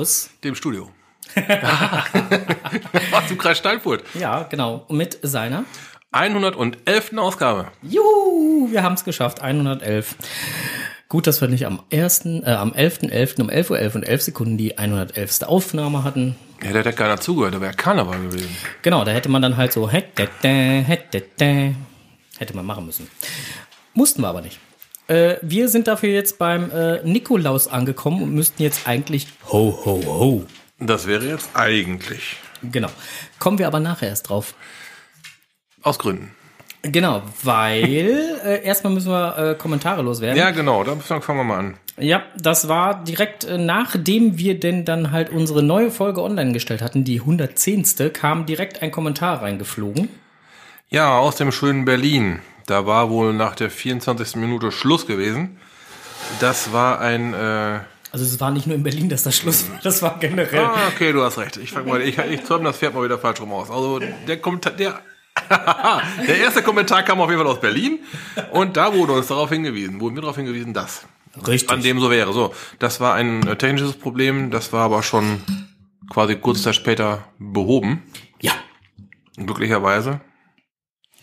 aus dem Studio. Was du Kreis Steinfurt. Ja, genau. mit seiner 111. Ausgabe. Juhu, wir haben es geschafft. 111. Gut, dass wir nicht am 1., äh, am 11.11. .11. um 11.11 Uhr 11 und 11 Sekunden die 111. Aufnahme hatten. Ja, da hätte keiner zugehört, da wäre Karneval gewesen. Genau, da hätte man dann halt so hätte man machen müssen. Mussten wir aber nicht. Äh, wir sind dafür jetzt beim äh, Nikolaus angekommen und müssten jetzt eigentlich ho ho ho. Das wäre jetzt eigentlich. Genau. Kommen wir aber nachher erst drauf. Aus Gründen. Genau, weil äh, erstmal müssen wir äh, Kommentare loswerden. Ja, genau, da fangen wir mal an. Ja, das war direkt äh, nachdem wir denn dann halt unsere neue Folge online gestellt hatten, die 110. kam direkt ein Kommentar reingeflogen. Ja, aus dem schönen Berlin. Da war wohl nach der 24. Minute Schluss gewesen. Das war ein. Äh also es war nicht nur in Berlin, dass das Schluss war, das war generell. Ah, okay, du hast recht. Ich fang mal, ich, ich zäume das Pferd mal wieder falsch rum aus. Also der Kommentar, der, der erste Kommentar kam auf jeden Fall aus Berlin und da wurde uns darauf hingewiesen, wurden wir darauf hingewiesen, dass Richtig. an dem so wäre. So, das war ein äh, technisches Problem, das war aber schon quasi kurz Zeit später behoben. Ja. Glücklicherweise.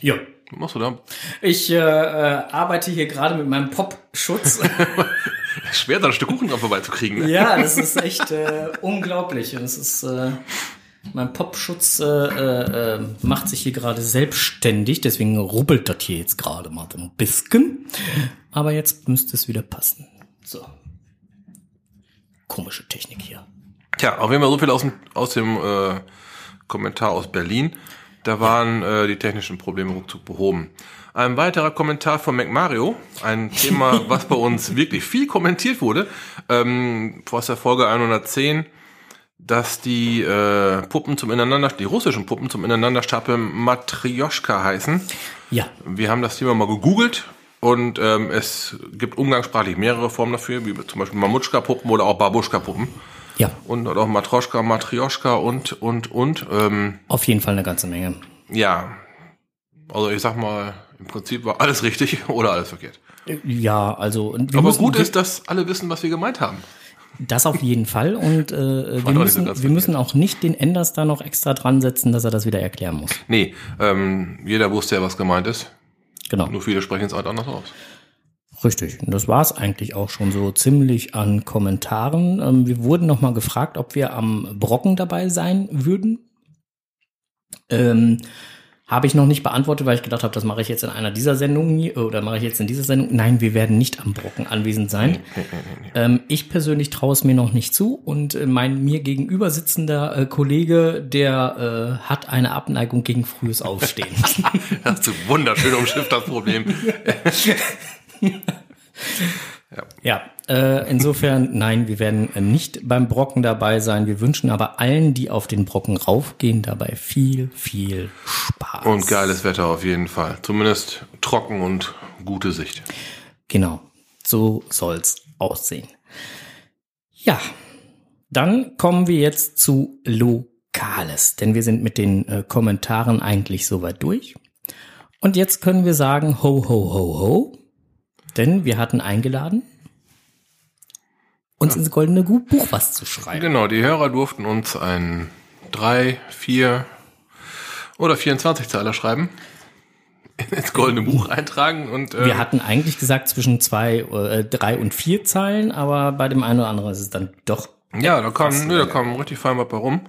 Ja. Was machst du da? Ich äh, äh, arbeite hier gerade mit meinem Popschutz. Schwer, da ein Stück Kuchen dran vorbeizukriegen. Ne? ja, das ist echt äh, unglaublich. Und es ist, äh, mein Popschutz äh, äh, macht sich hier gerade selbstständig, deswegen rubbelt das hier jetzt gerade mal so ein bisschen. Aber jetzt müsste es wieder passen. So. Komische Technik hier. Tja, auf jeden Fall so viel aus dem, aus dem äh, Kommentar aus Berlin. Da waren äh, die technischen Probleme ruckzuck behoben. Ein weiterer Kommentar von MacMario, ein Thema, was bei uns wirklich viel kommentiert wurde, ähm, aus der Folge 110, dass die äh, Puppen zum Ineinander, die russischen Puppen zum Ineinanderstapeln Matrioschka heißen. Ja. Wir haben das Thema mal gegoogelt und ähm, es gibt umgangssprachlich mehrere Formen dafür, wie zum Beispiel Mamutschka-Puppen oder auch Babuschka-Puppen. Ja. Und auch Matroschka, Matrioschka und, und, und. Ähm, Auf jeden Fall eine ganze Menge. ja, also ich sag mal, im Prinzip war alles richtig oder alles verkehrt. Ja, also Aber gut ist, dass alle wissen, was wir gemeint haben. das auf jeden Fall und äh, wir, so müssen, wir müssen auch nicht den Enders da noch extra dran setzen, dass er das wieder erklären muss. Nee, ähm, jeder wusste ja, was gemeint ist. Genau. Nur viele sprechen es halt anders aus. Richtig. Und das war es eigentlich auch schon so ziemlich an Kommentaren. Ähm, wir wurden nochmal gefragt, ob wir am Brocken dabei sein würden. Ähm, habe ich noch nicht beantwortet, weil ich gedacht habe, das mache ich jetzt in einer dieser Sendungen hier, oder mache ich jetzt in dieser Sendung. Nein, wir werden nicht am Brocken anwesend sein. Ähm, ich persönlich traue es mir noch nicht zu und äh, mein mir gegenüber sitzender äh, Kollege, der äh, hat eine Abneigung gegen frühes Aufstehen. Hast du wunderschön umschifft das Problem. Ja, äh, insofern, nein, wir werden nicht beim Brocken dabei sein. Wir wünschen aber allen, die auf den Brocken raufgehen, dabei viel, viel Spaß. Und geiles Wetter auf jeden Fall. Zumindest trocken und gute Sicht. Genau, so soll's aussehen. Ja, dann kommen wir jetzt zu Lokales, denn wir sind mit den äh, Kommentaren eigentlich soweit durch. Und jetzt können wir sagen, ho, ho, ho, ho, denn wir hatten eingeladen, uns ins goldene Buch was zu schreiben. Genau, die Hörer durften uns ein 3, 4 oder 24 Zeiler schreiben. Ins goldene Buch eintragen und äh, Wir hatten eigentlich gesagt zwischen zwei, äh, drei und vier Zeilen, aber bei dem einen oder anderen ist es dann doch. ja, da kam, nö, da kam richtig fein was bei rum.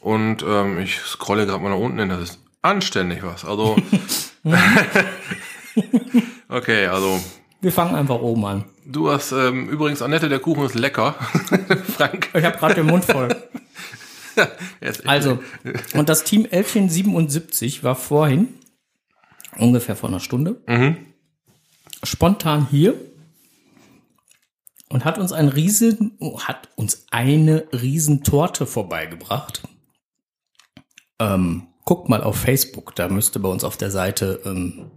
Und ähm, ich scrolle gerade mal nach unten hin, das ist anständig was. Also okay, also Wir fangen einfach oben an. du hast ähm, übrigens Annette, der Kuchen ist lecker. Frank, Ich habe gerade den Mund voll. Also, und das Team 1177 war vorhin, ungefähr vor einer Stunde, spontan hier und hat uns ein riesen, hat uns eine Riesentorte vorbeigebracht. Ähm, guckt mal auf Facebook, da müsste bei uns auf der Seite ähm,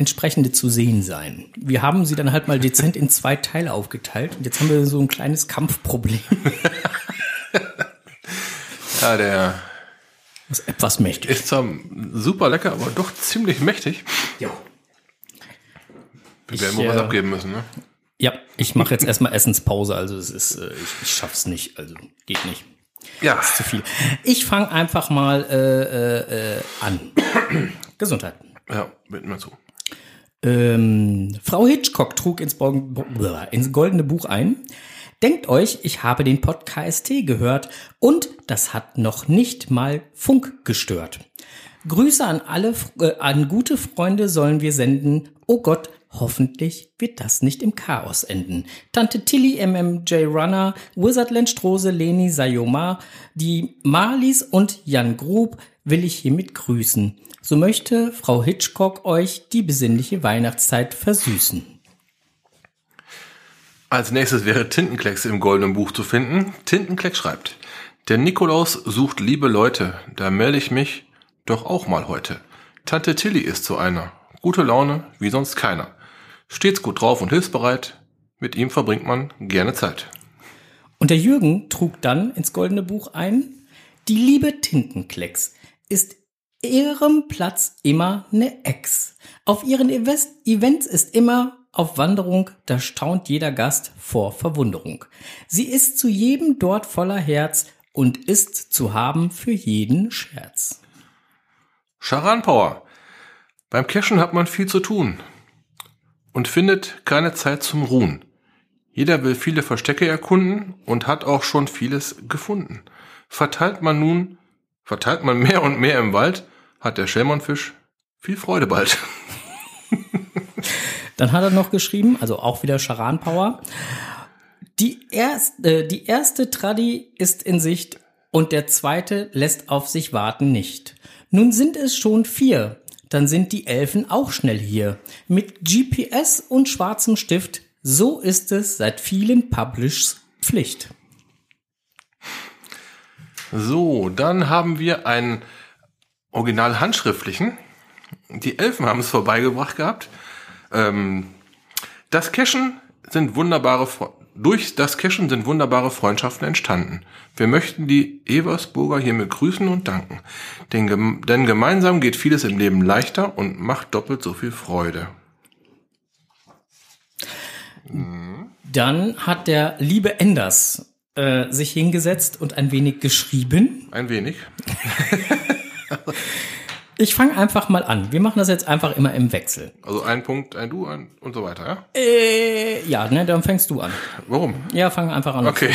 entsprechende zu sehen sein. Wir haben sie dann halt mal dezent in zwei Teile aufgeteilt und jetzt haben wir so ein kleines Kampfproblem. ja, der ist etwas mächtig. ist zwar super lecker, aber doch ziemlich mächtig. Ja. Wir werden wohl was äh, abgeben müssen, ne? Ja, ich mache jetzt erstmal Essenspause, also es ist, äh, ich, ich schaff's nicht, also geht nicht. Ja. Das ist zu viel. Ich fange einfach mal äh, äh, äh, an. Gesundheit. Ja, mit mir zu. Ähm, Frau Hitchcock trug ins, ins goldene Buch ein. Denkt euch, ich habe den Pod KST gehört und das hat noch nicht mal Funk gestört. Grüße an alle, äh, an gute Freunde sollen wir senden. Oh Gott, Hoffentlich wird das nicht im Chaos enden. Tante Tilly, MMJ Runner, Wizardland Strose, Leni Sayoma, die Marlies und Jan Grub will ich hiermit grüßen. So möchte Frau Hitchcock euch die besinnliche Weihnachtszeit versüßen. Als nächstes wäre Tintenklecks im goldenen Buch zu finden. Tintenklecks schreibt, der Nikolaus sucht liebe Leute, da melde ich mich doch auch mal heute. Tante Tilly ist so einer. Gute Laune, wie sonst keiner. Stets gut drauf und hilfsbereit. Mit ihm verbringt man gerne Zeit. Und der Jürgen trug dann ins Goldene Buch ein, die liebe Tintenklecks ist ihrem Platz immer ne Ex. Auf ihren Events ist immer auf Wanderung, da staunt jeder Gast vor Verwunderung. Sie ist zu jedem dort voller Herz und ist zu haben für jeden Scherz. Charan Power. Beim Cashen hat man viel zu tun und findet keine Zeit zum Ruhen. Jeder will viele Verstecke erkunden und hat auch schon vieles gefunden. Verteilt man nun, verteilt man mehr und mehr im Wald, hat der Schellmannfisch viel Freude bald. Dann hat er noch geschrieben, also auch wieder Charan Power. Die erste, äh, die erste Tradi ist in Sicht und der zweite lässt auf sich warten nicht. Nun sind es schon vier, dann sind die Elfen auch schnell hier. Mit GPS und schwarzem Stift, so ist es seit vielen Publishs Pflicht. So, dann haben wir einen original handschriftlichen. Die Elfen haben es vorbeigebracht gehabt. Ähm, das Cashen sind wunderbare durch das Cashen sind wunderbare Freundschaften entstanden. Wir möchten die Eversburger hiermit grüßen und danken. Denn, denn gemeinsam geht vieles im Leben leichter und macht doppelt so viel Freude. Dann hat der liebe Enders äh, sich hingesetzt und ein wenig geschrieben. Ein wenig. Ich fange einfach mal an. Wir machen das jetzt einfach immer im Wechsel. Also ein Punkt, ein Du ein und so weiter, ja? Äh, ja, ne, dann fängst du an. Warum? Ja, fang einfach an. Okay.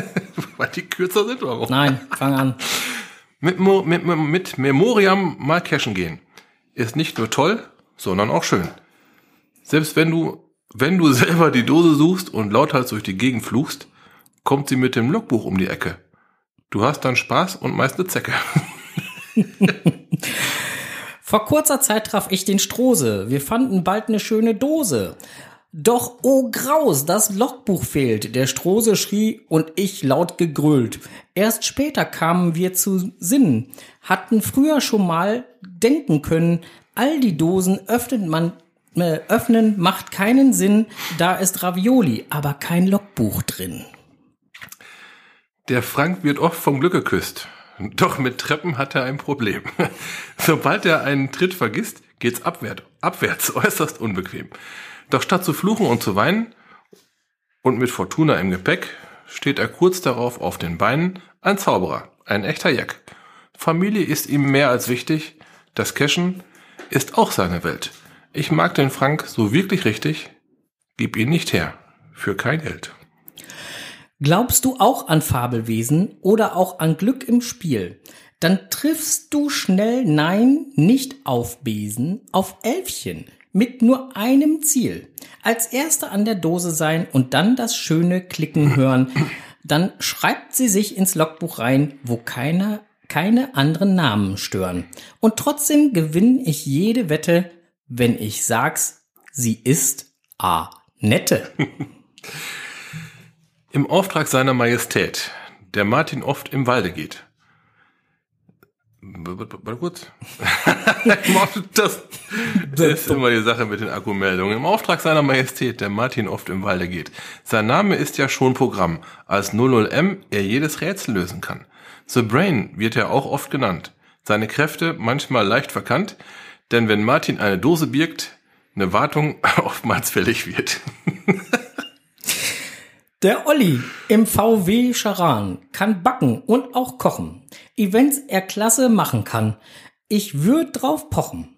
Weil die kürzer sind oder warum? Nein, fang an. Mit, mit, mit Memoriam mal cashen gehen. Ist nicht nur toll, sondern auch schön. Selbst wenn du, wenn du selber die Dose suchst und lauthals durch die Gegend fluchst, kommt sie mit dem Logbuch um die Ecke. Du hast dann Spaß und meist eine Zecke. Vor kurzer Zeit traf ich den Strose. Wir fanden bald eine schöne Dose. Doch, oh Graus, das Logbuch fehlt. Der Strose schrie und ich laut gegrölt. Erst später kamen wir zu Sinnen, hatten früher schon mal denken können, all die Dosen öffnet man, äh, öffnen macht keinen Sinn, da ist Ravioli, aber kein Logbuch drin. Der Frank wird oft vom Glück geküsst. Doch mit Treppen hat er ein Problem. Sobald er einen Tritt vergisst, geht's abwärts, abwärts äußerst unbequem. Doch statt zu fluchen und zu weinen und mit Fortuna im Gepäck, steht er kurz darauf auf den Beinen, ein Zauberer, ein echter Jack. Familie ist ihm mehr als wichtig, das Cashen ist auch seine Welt. Ich mag den Frank so wirklich richtig, gib ihn nicht her, für kein Geld. Glaubst du auch an Fabelwesen oder auch an Glück im Spiel? Dann triffst du schnell Nein, nicht auf Besen, auf Elfchen mit nur einem Ziel. Als Erster an der Dose sein und dann das schöne Klicken hören. Dann schreibt sie sich ins Logbuch rein, wo keiner, keine anderen Namen stören. Und trotzdem gewinne ich jede Wette, wenn ich sag's, sie ist A. Nette. Im Auftrag seiner Majestät, der Martin oft im Walde geht. Warte kurz. das ist immer die Sache mit den Akkumeldungen. Im Auftrag seiner Majestät, der Martin oft im Walde geht. Sein Name ist ja schon Programm, als 00M er jedes Rätsel lösen kann. The Brain wird er auch oft genannt. Seine Kräfte manchmal leicht verkannt, denn wenn Martin eine Dose birgt, eine Wartung oftmals fällig wird. Der Olli im VW Charan kann backen und auch kochen. Events er klasse machen kann. Ich würd drauf pochen.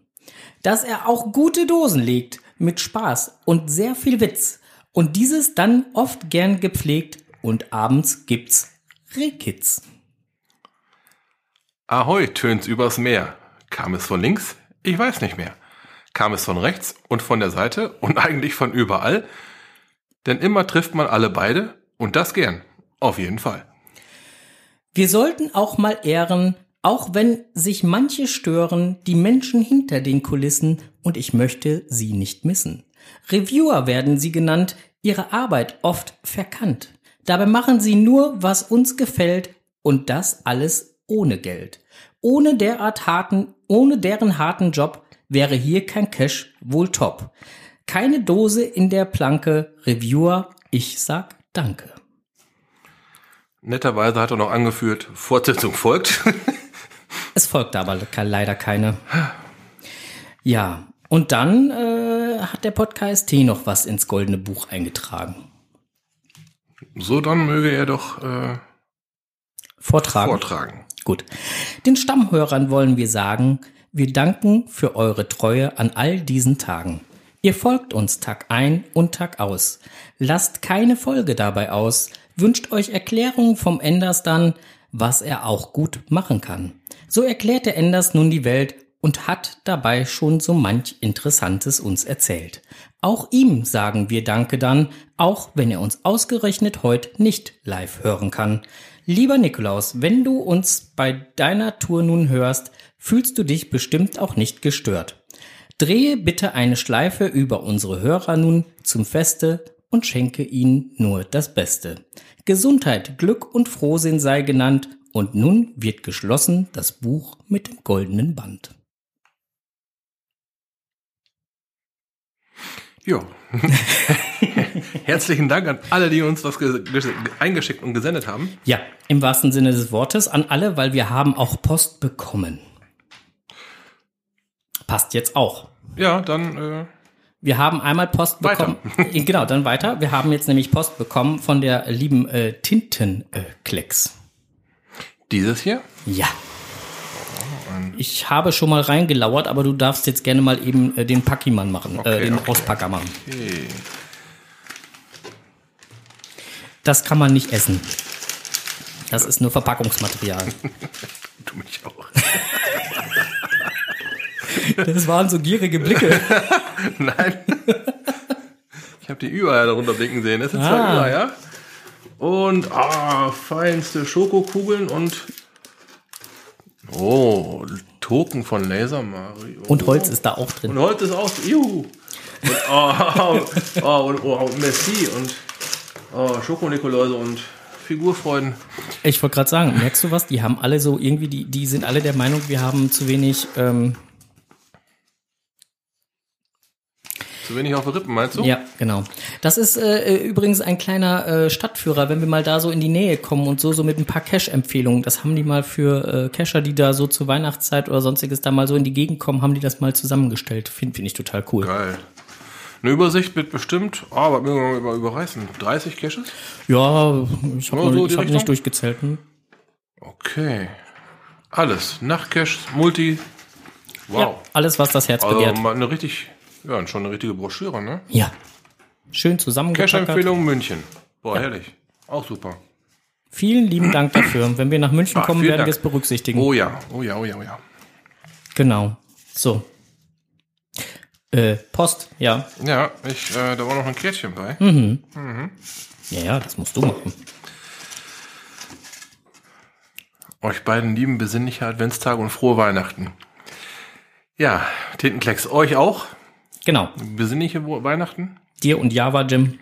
Dass er auch gute Dosen legt mit Spaß und sehr viel Witz. Und dieses dann oft gern gepflegt und abends gibt's Rehkitz. Ahoi, tönt's übers Meer. Kam es von links? Ich weiß nicht mehr. Kam es von rechts und von der Seite und eigentlich von überall? Denn immer trifft man alle beide und das gern. Auf jeden Fall. Wir sollten auch mal ehren, auch wenn sich manche stören, die Menschen hinter den Kulissen und ich möchte sie nicht missen. Reviewer werden sie genannt, ihre Arbeit oft verkannt. Dabei machen sie nur, was uns gefällt und das alles ohne Geld. Ohne derart harten, ohne deren harten Job wäre hier kein Cash wohl top. Keine Dose in der Planke, Reviewer, ich sag Danke. Netterweise hat er noch angeführt, Fortsetzung folgt. es folgte aber leider keine. Ja, und dann äh, hat der Podcast T noch was ins goldene Buch eingetragen. So, dann möge er doch äh, vortragen. vortragen. Gut. Den Stammhörern wollen wir sagen, wir danken für eure Treue an all diesen Tagen. Ihr folgt uns Tag ein und Tag aus. Lasst keine Folge dabei aus. Wünscht euch Erklärungen vom Enders dann, was er auch gut machen kann. So erklärt der Enders nun die Welt und hat dabei schon so manch Interessantes uns erzählt. Auch ihm sagen wir Danke dann, auch wenn er uns ausgerechnet heute nicht live hören kann. Lieber Nikolaus, wenn du uns bei deiner Tour nun hörst, fühlst du dich bestimmt auch nicht gestört. Drehe bitte eine Schleife über unsere Hörer nun zum Feste und schenke ihnen nur das Beste. Gesundheit, Glück und Frohsinn sei genannt und nun wird geschlossen das Buch mit dem goldenen Band. Ja. Herzlichen Dank an alle, die uns was eingeschickt und gesendet haben. Ja, im wahrsten Sinne des Wortes an alle, weil wir haben auch Post bekommen. Passt jetzt auch. Ja, dann. Äh wir haben einmal Post bekommen. Weiter. genau, dann weiter. Wir haben jetzt nämlich Post bekommen von der lieben äh, Tintenklecks. Äh, Dieses hier? Ja. Ich habe schon mal reingelauert, aber du darfst jetzt gerne mal eben äh, den Packimann machen, äh, okay, äh, den okay. Auspacker machen. Okay. Das kann man nicht essen. Das ist nur Verpackungsmaterial. du mich auch. Das waren so gierige Blicke. Nein. Ich habe die überall darunter blicken sehen. Das sind ah. zwei Eier. Ja? Und ah, feinste Schokokugeln und oh, Token von Laser Mario. Und Holz ist da auch drin. Und Holz ist auch. Juhu. Und, oh, oh, und oh, Messi und oh, Schokonikoläuse und Figurfreuden. Ich wollte gerade sagen, merkst du was? Die haben alle so irgendwie, die, die sind alle der Meinung, wir haben zu wenig ähm, Zu wenig auf Rippen, meinst du? Ja, genau. Das ist äh, übrigens ein kleiner äh, Stadtführer, wenn wir mal da so in die Nähe kommen und so, so mit ein paar Cash-Empfehlungen. Das haben die mal für äh, Cacher, die da so zur Weihnachtszeit oder sonstiges da mal so in die Gegend kommen, haben die das mal zusammengestellt. Finde find ich total cool. Geil. Eine Übersicht wird bestimmt, oh, aber wir mal überreißen. 30 Caches? Ja, ich habe so hab nicht durchgezählt. Hm? Okay. Alles. Nachtcache, Multi. Wow. Ja, alles, was das Herz also, begehrt. Mal eine richtig ja, und schon eine richtige Broschüre, ne? Ja. Schön zusammengepackt. Cash-Empfehlung München. Boah, ja. herrlich. Auch super. Vielen lieben Dank dafür. Wenn wir nach München Ach, kommen, werden Dank. wir es berücksichtigen. Oh ja, oh ja, oh ja, oh ja. Genau. So. Äh, Post, ja. Ja, ich, äh, da war noch ein Kärtchen bei. Mhm. mhm. Ja, ja, das musst du machen. Euch beiden lieben besinnliche Adventstage und frohe Weihnachten. Ja, Tintenklecks, euch auch. Genau. Besinnliche Weihnachten. Dir und Java, Jim.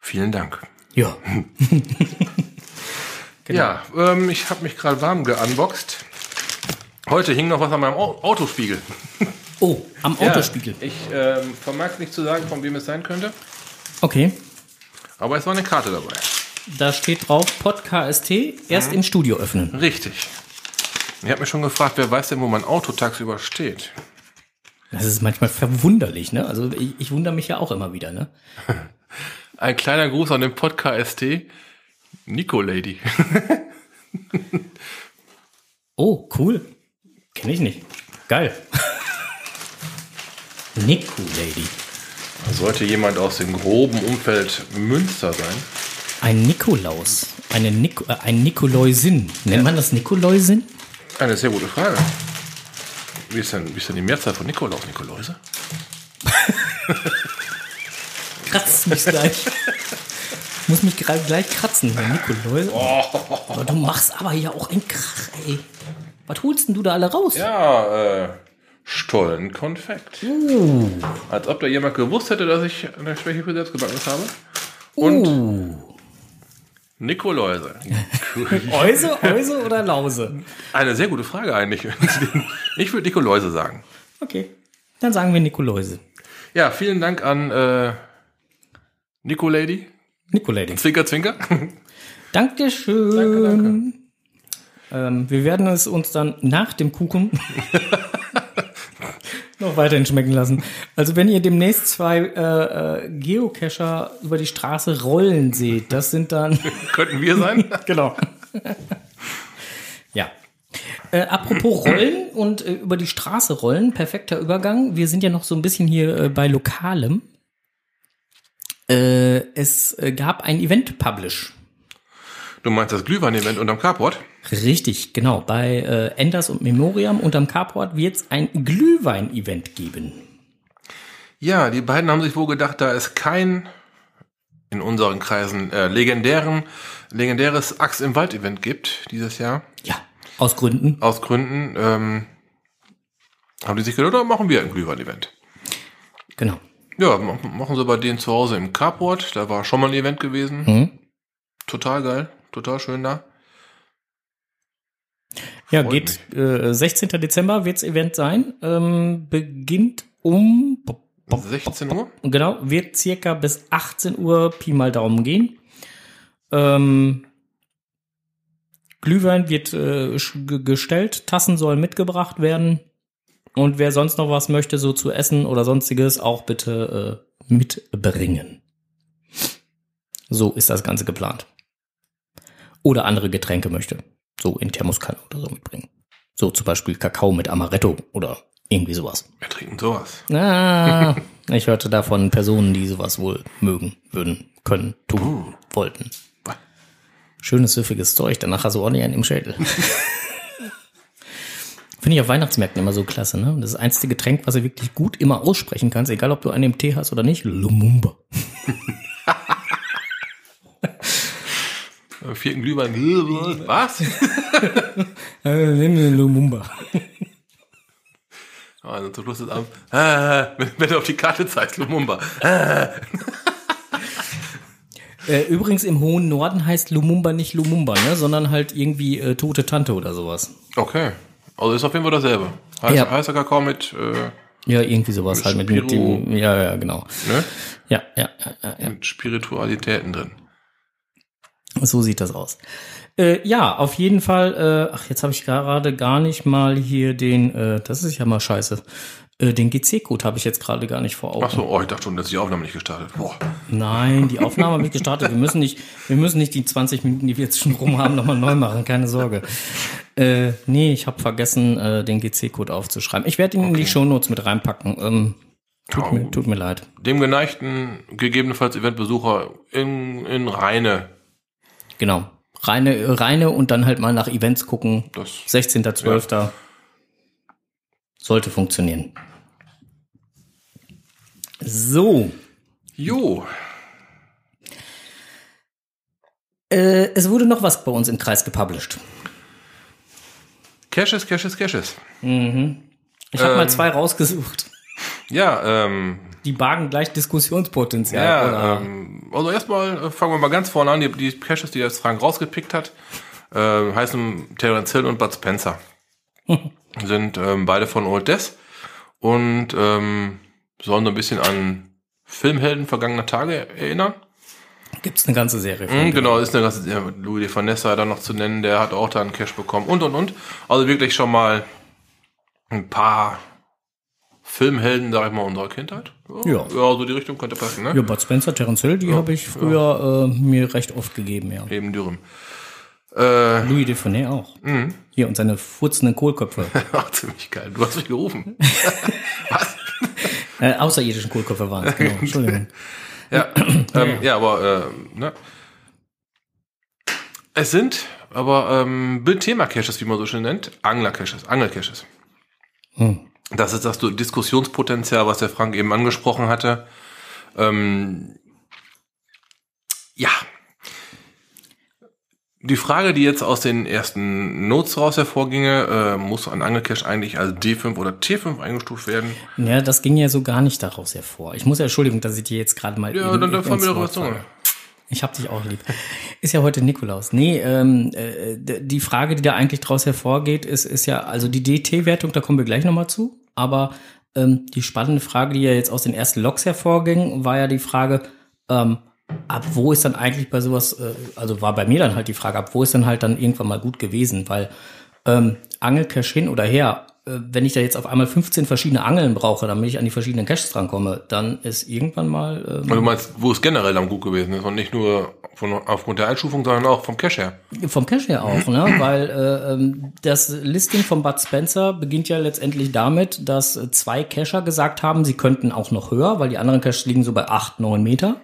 Vielen Dank. Ja. genau. Ja, ähm, ich habe mich gerade warm geunboxed. Heute hing noch was an meinem Autospiegel. Oh, am Autospiegel. Ja, ich ähm, vermag nicht zu sagen, von wem es sein könnte. Okay. Aber es war eine Karte dabei. Da steht drauf Podcast erst mhm. im Studio öffnen. Richtig. Ich habe mich schon gefragt, wer weiß denn, wo mein Auto tagsüber steht? Das ist manchmal verwunderlich, ne? Also ich, ich wundere mich ja auch immer wieder, ne? Ein kleiner Gruß an den Podcast Nico Lady. Oh, cool. Kenne ich nicht. Geil. Nico Lady. Sollte jemand aus dem groben Umfeld Münster sein? Ein Nikolaus. Eine Nik äh, ein Nikoläusin. Nennt man das Nikoläusin? Eine sehr gute Frage. Wie ist denn, wie ist denn die Mehrzahl von Nikolaus? Nikoläuse? Kratzt mich gleich. Muss mich gerade gleich kratzen. Nikoläuse. Oh. Du machst aber hier auch einen Krach, ey. Was holst denn du da alle raus? Ja, äh, Stollenkonfekt. Uh. Als ob da jemand gewusst hätte, dass ich eine Schwäche für Selbstgebackenes habe. Und Uh. Nikoläuse. Euse, Euse oder Lause? Eine sehr gute Frage eigentlich. Ich würde Nikoläuse sagen. Okay. Dann sagen wir Nikoläuse. Ja, vielen Dank an äh, Nicolady. Nikolady. Zwinker, zwinker. Dankeschön. Danke, danke. Ähm, wir werden es uns dann nach dem Kuchen noch weiterhin schmecken lassen. Also wenn ihr demnächst zwei äh, äh, Geocacher über die Straße rollen seht, das sind dann Könnten wir sein? genau. ja. Äh, apropos Rollen und äh, über die Straße rollen, perfekter Übergang. Wir sind ja noch so ein bisschen hier äh, bei Lokalem. Äh, es äh, gab ein Event-Publish. Du meinst das Glühwein-Event unterm Carport? Richtig, genau. Bei äh, Enders und Memoriam unterm Carport wird es ein Glühwein-Event geben. Ja, die beiden haben sich wohl gedacht, da es kein in unseren Kreisen äh, legendären, legendäres Axt im Wald-Event gibt dieses Jahr, Ja, aus Gründen. aus Gründen, ähm, haben die sich gedacht, da machen wir ein Glühwein-Event. Genau. Ja, ma- machen sie bei denen zu Hause im Carport. Da war schon mal ein Event gewesen. Mhm. Total geil, total schön da. Ja, Freut geht äh, 16. Dezember wird's Event sein. Ähm, beginnt um 16 Uhr? genau, wird circa bis 18 Uhr Pi mal Daumen gehen. Ähm, Glühwein wird äh, gestellt, Tassen sollen mitgebracht werden. Und wer sonst noch was möchte, so zu essen oder sonstiges, auch bitte äh, mitbringen. So ist das Ganze geplant. Oder andere Getränke möchte. So in Thermoskanne oder so mitbringen. So zum Beispiel Kakao mit Amaretto oder irgendwie sowas. Wir trinken sowas. Ah, ich hörte davon Personen, die sowas wohl mögen, würden, können, tun, wollten. Schönes, süffiges Zeug, danach hast du ordentlich einen im Schädel. Finde ich auf Weihnachtsmärkten immer so klasse, ne? Das ist das einzige Getränk, was du wirklich gut immer aussprechen kannst, egal ob du einen im Tee hast oder nicht. Lumumba. Am vierten Glühwein. Was? Äh, nimm den Lumumba. Also zum Schluss des Abends. Ah, wenn, wenn du auf die Karte zeigst, Lumumba. Äh, übrigens im hohen Norden heißt Lumumba nicht Lumumba, ne? Sondern halt irgendwie äh, tote Tante oder sowas. Okay. Also ist auf jeden Fall dasselbe. Heiß, Ja. Heißer Kakao mit, äh, Ja, irgendwie sowas halt mit, mit Spiro. dem. Ja, ja, genau. ne? Ja, ja, ja, ja, ja. mit Spiritualitäten drin. So sieht das aus. Äh, ja, auf jeden Fall. Äh, ach, jetzt habe ich gerade gar nicht mal hier den. Äh, das ist ja mal scheiße. Äh, den GC-Code habe ich jetzt gerade gar nicht vor Augen. Ach so, oh, ich dachte schon, dass die Aufnahme nicht gestartet. Boah. Nein, die Aufnahme habe ich gestartet. Wir müssen nicht, wir müssen nicht die 20 Minuten, die wir jetzt schon rum haben, nochmal neu machen. Keine Sorge. Äh, nee, ich habe vergessen, äh, den GC-Code aufzuschreiben. Ich werde ihn in die Shownotes mit reinpacken. Ähm, tut, Ja, mir, tut mir leid. Dem geneigten, gegebenenfalls Eventbesucher in, in Reine. Genau. Reine, reine und dann halt mal nach Events gucken. Das 16.12. Sollte funktionieren. So. Jo. Äh, es wurde noch was bei uns im Kreis gepublished. Caches, Caches, Caches. Ich habe mal zwei rausgesucht. Ja, ähm, Die bargen gleich Diskussionspotenzial. ja, oder? ähm, also erstmal äh, fangen wir mal ganz vorne an. Die, die Caches, die jetzt Frank rausgepickt hat, äh, heißen Terence Hill und Bud Spencer. Sind ähm, beide von Old Death und ähm, sollen so ein bisschen an Filmhelden vergangener Tage erinnern. Gibt's eine ganze Serie von. Mhm, genau, ist eine ganze, ja, Louis de Vanessa da noch zu nennen, der hat auch da einen Cash bekommen und und und. Also wirklich schon mal ein paar Filmhelden, sag ich mal, unserer Kindheit. Ja. Ja, so die Richtung könnte passen, ne? Ja, Bud Spencer, Terence Hill, die habe ich früher äh, mir recht oft gegeben, ja. Eben Dürren. Äh, Louis Defonet auch. Hier und seine furzenden Kohlköpfe. ach, ziemlich geil. Du hast mich gerufen. Was? äh, außerirdischen Kohlköpfe waren es, genau. Entschuldigung. Ja, ähm, ja, aber äh, ne? es sind aber ähm, Bildthema-Caches, wie man so schön nennt, Angler-Caches, Angel-Caches. Hm. Das ist das Diskussionspotenzial, was der Frank eben angesprochen hatte. Ähm, ja. Die Frage, die jetzt aus den ersten Notes raus hervorginge, äh, muss ein Angelcache eigentlich als D5 oder T5 eingestuft werden? Ja, das ging ja so gar nicht daraus hervor. Ich muss ja, Entschuldigung, dass ich dir jetzt gerade mal. Ja, eben dann, dann fahren wir doch was. Ich hab dich auch lieb. Ist ja heute Nikolaus. Nee, ähm, äh, die Frage, die da eigentlich draus hervorgeht, ist, ist ja, also die DT-Wertung, da kommen wir gleich nochmal zu. Aber ähm, die spannende Frage, die ja jetzt aus den ersten Logs hervorging, war ja die Frage, ähm, ab wo ist dann eigentlich bei sowas, äh, also war bei mir dann halt die Frage, ab wo ist dann halt dann irgendwann mal gut gewesen, weil ähm, Angelcache hin oder her, wenn ich da jetzt auf einmal 15 verschiedene Angeln brauche, damit ich an die verschiedenen Caches drankomme, dann ist irgendwann mal ähm, Also du meinst, wo es generell am gut gewesen ist und nicht nur von, aufgrund der Einstufung, sondern auch vom Cache her. Vom Cache her auch, ne? Weil äh, ähm, das Listing von Bud Spencer beginnt ja letztendlich damit, dass äh, zwei Cacher gesagt haben, sie könnten auch noch höher, weil die anderen Caches liegen so bei 8, 9 Meter.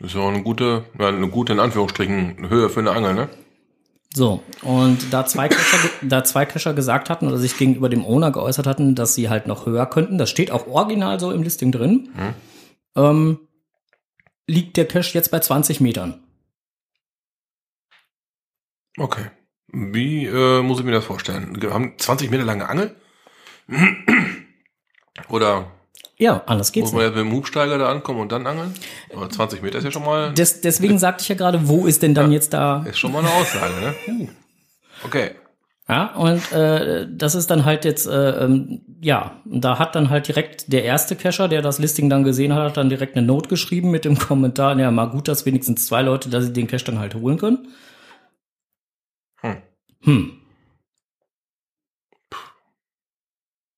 Das ist ja auch eine gute, eine gute, in Anführungsstrichen, Höhe für eine Angel, ne? So, und da zwei, Cacher, da zwei Cacher gesagt hatten oder sich gegenüber dem Owner geäußert hatten, dass sie halt noch höher könnten, das steht auch original so im Listing drin, ähm, liegt der Cache jetzt bei 20 Metern. Okay. Wie äh, muss ich mir das vorstellen? Wir haben 20 Meter lange Angel? Oder Ja, anders geht's man jetzt mit dem Hubsteiger da ankommen und dann angeln? Aber 20 Meter ist ja schon mal, Des, deswegen sagte ich ja gerade, wo ist denn dann jetzt da ist schon mal eine Aussage, ne? Uh. Okay. Ja, und äh, das ist dann halt jetzt, äh, ähm, ja, da hat dann halt direkt der erste Cacher, der das Listing dann gesehen hat, hat dann direkt eine Note geschrieben mit dem Kommentar, ja, mal gut, dass wenigstens zwei Leute, dass sie den Cache dann halt holen können. Hm. Hm.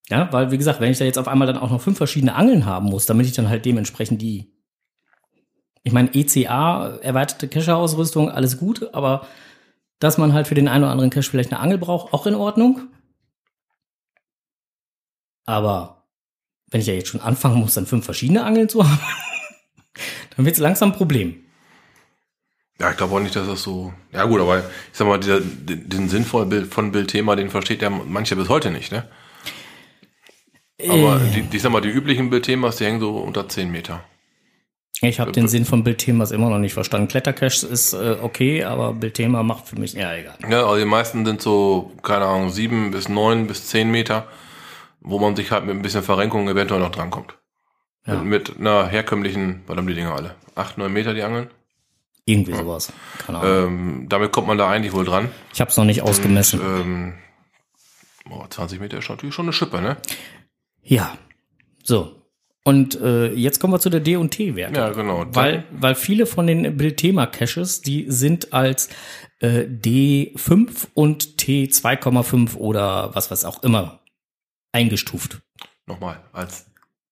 Ja, weil, wie gesagt, wenn ich da jetzt auf einmal dann auch noch fünf verschiedene Angeln haben muss, damit ich dann halt dementsprechend die, ich meine, ECA, erweiterte Cacher-Ausrüstung, alles gut, aber dass man halt für den einen oder anderen Cache vielleicht eine Angel braucht, auch in Ordnung. Aber wenn ich ja jetzt schon anfangen muss, dann fünf verschiedene Angeln zu haben, dann wird es langsam ein Problem. Ja, ich glaube auch nicht, dass das so. Ja gut, aber ich sag mal, dieser, den, Sinn von Bildthema, den versteht ja mancher bis heute nicht, ne? Aber Äh. die, die, ich sag mal, die üblichen Bildthemas, die hängen so unter 10 Meter. Ich habe den Sinn von Bildthemas immer noch nicht verstanden. Klettercache ist äh, okay, aber Bildthema macht für mich, ja, egal. Ja, also die meisten sind so, keine Ahnung, 7 bis 9 bis 10 Meter, wo man sich halt mit ein bisschen Verrenkung eventuell noch drankommt. Ja. Mit, mit einer herkömmlichen, was haben die Dinger alle? 8, 9 Meter die Angeln. Irgendwie sowas. Keine Ahnung. Ähm, damit kommt man da eigentlich wohl dran. ich habe es noch nicht ausgemessen. Ähm, boah, 20 Meter ist natürlich schon eine Schippe, ne? Ja. So. Und äh, jetzt kommen wir zu der D und T Werte. Ja, genau. Weil, weil viele von den Bildthema-Caches, die sind als äh, D5 und T 2,5 oder was was auch immer eingestuft. Nochmal, als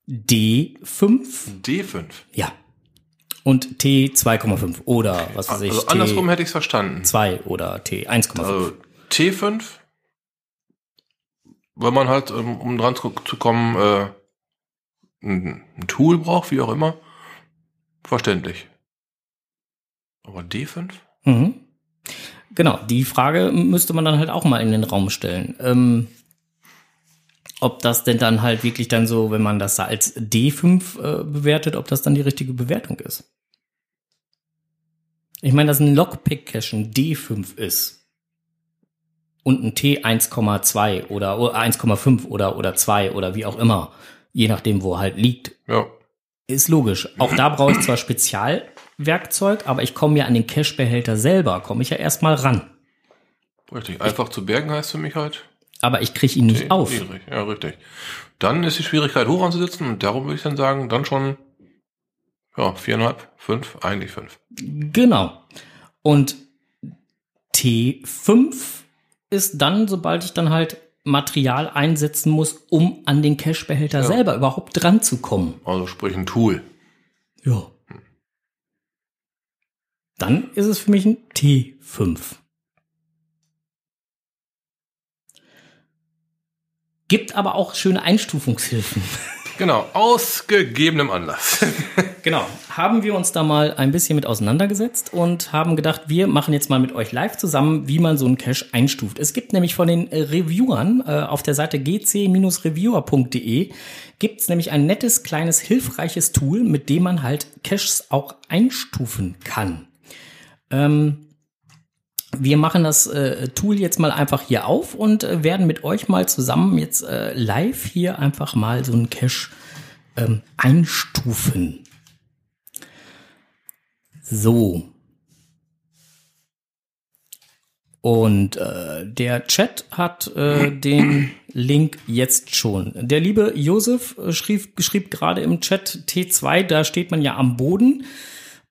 D5, D5. ja. Und T 2,5 oder was weiß ich, Also andersrum T hätte ich es verstanden. 2 oder T 1,5. Also T5, wenn man halt, ähm, um dran zu, kommen, äh, ein, ein Tool braucht, wie auch immer, verständlich. Aber D5? Mhm. Genau, die Frage müsste man dann halt auch mal in den Raum stellen. Ähm, ob das denn dann halt wirklich dann so, wenn man das da als D5 äh, bewertet, ob das dann die richtige Bewertung ist. Ich meine, dass ein Lockpick-Cache ein D5 ist und ein T 1,2 oder oder 1,5 oder oder 2 oder wie auch immer, je nachdem, wo er halt liegt, Ja. ist logisch. Auch da brauche ich zwar Spezialwerkzeug, aber ich komme ja an den Cache-Behälter selber, komme ich ja erstmal ran. Richtig. Einfach zu bergen heißt für mich halt. Aber ich kriege ihn nicht auf. Niedrig. Ja, richtig. Dann ist die Schwierigkeit hoch anzusitzen und darum würde ich dann sagen, dann schon, ja, viereinhalb, fünf, eigentlich fünf. Genau. Und T5 ist dann, sobald ich dann halt Material einsetzen muss, um an den Cache-Behälter selber überhaupt dran zu kommen. Also sprich ein Tool. Ja. Dann ist es für mich ein T5. Gibt aber auch schöne Einstufungshilfen. Genau, aus gegebenem Anlass. Genau, haben wir uns da mal ein bisschen mit auseinandergesetzt und haben gedacht, wir machen jetzt mal mit euch live zusammen, wie man so einen Cache einstuft. Es gibt nämlich von den äh, Reviewern äh, auf der Seite gc-reviewer.de gibt's nämlich ein nettes, kleines, hilfreiches Tool, mit dem man halt Caches auch einstufen kann. Ähm, wir machen das äh, Tool jetzt mal einfach hier auf und äh, werden mit euch mal zusammen jetzt äh, live hier einfach mal so einen Cache ähm, einstufen. So. Und äh, der Chat hat äh, den Link jetzt schon. Der liebe Josef äh, schrieb, schrieb gerade im Chat T2, da steht man ja am Boden.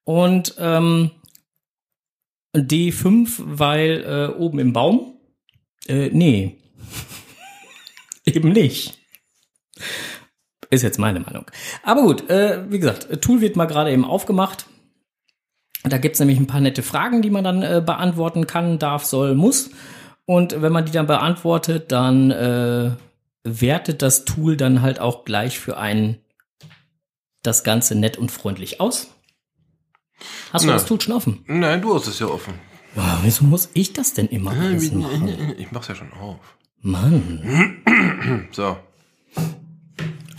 Und ähm, D5, weil äh, oben im Baum. Äh, nee. Eben nicht. Ist jetzt meine Meinung. Aber gut, äh, wie gesagt, Tool wird mal gerade eben aufgemacht. Da gibt's nämlich ein paar nette Fragen, die man dann äh, beantworten kann, darf, soll, muss. Und wenn man die dann beantwortet, dann äh, wertet das Tool dann halt auch gleich für einen das Ganze nett und freundlich aus. Hast du Na. das Tool schon offen? Nein, du hast es ja offen. Boah, wieso muss ich das denn immer alles machen? Ich mach's ja schon auf. Mann. So.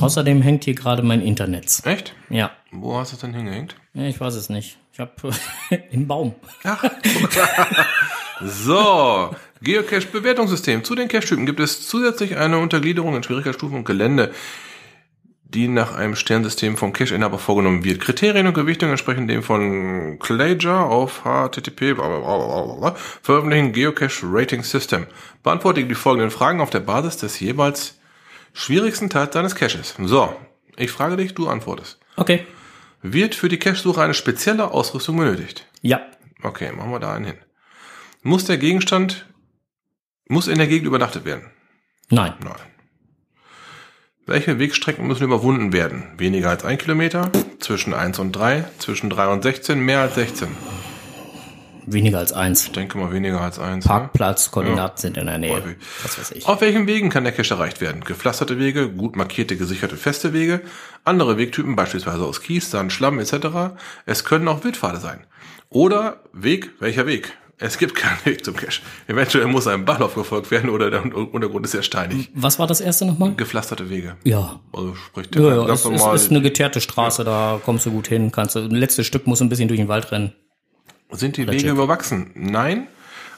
Außerdem hängt hier gerade mein Internet. Echt? Ja. Wo hast du es denn hingehängt? ja, ich weiß es nicht. Ich habe im Baum. So, Geocache-Bewertungssystem. Zu den Cache-Typen gibt es zusätzlich eine Untergliederung in Schwierigkeitsstufen und Gelände, die nach einem Sternsystem vom Cache-Inhaber vorgenommen wird. Kriterien und Gewichtung entsprechen dem von Clager auf HTTP blablabla, veröffentlichten Geocache Rating System. Beantworte die folgenden Fragen auf der Basis des jeweils schwierigsten Teils deines Caches. So, ich frage dich, du antwortest. Okay. Wird für die Cache-Suche eine spezielle Ausrüstung benötigt? Ja. Okay, machen wir da einen hin. Muss der Gegenstand, muss in der Gegend übernachtet werden? Nein. Nein. Welche Wegstrecken müssen überwunden werden? Weniger als ein Kilometer, zwischen 1 und 3, zwischen 3 und 16, mehr als 16. Weniger als eins. Ich denke mal weniger als 1. Parkplatz, Koordinaten sind in der Nähe. Häufig. Was weiß ich. Auf welchen Wegen kann der Cache erreicht werden? Gepflasterte Wege, gut markierte, gesicherte, feste Wege, andere Wegtypen, beispielsweise aus Kies, Sand, Schlamm etc. Es können auch Wildpfade sein. Oder Weg, welcher Weg? Es gibt keinen Weg zum Cache. Eventuell muss ein Bahnhof gefolgt werden oder der Untergrund ist sehr steinig. Was war das erste nochmal? Gepflasterte Wege. Ja. Also sprich Ja, ja, ganz es, normal. ist eine geteerte Straße, da kommst du gut hin, kannst du, ein letztes Stück muss ein bisschen durch den Wald rennen. Sind die Legit. Wege überwachsen? Nein.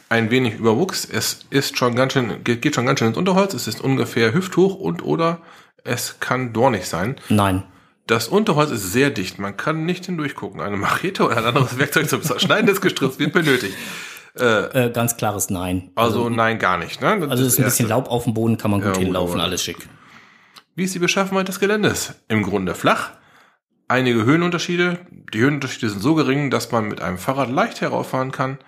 Ein wenig Überwuchs. Es ist schon ganz schön, geht geht schon ganz schön ins Unterholz. Es ist ungefähr hüfthoch und oder es kann dornig sein. Nein. Das Unterholz ist sehr dicht. Man kann nicht hindurchgucken. Eine Machete oder ein anderes Werkzeug zum Zerschneiden des Gestrüpps wird benötigt. Äh, ganz klares Nein. Also nein, gar nicht. Ne? Das Also es ist ein das bisschen Erste. Laub auf dem Boden, kann man gut Ja, hinlaufen, alles schick. Wie ist die Beschaffenheit des Geländes? Im Grunde flach. Einige Höhenunterschiede. Die Höhenunterschiede sind so gering, dass man mit einem Fahrrad leicht herauffahren kann.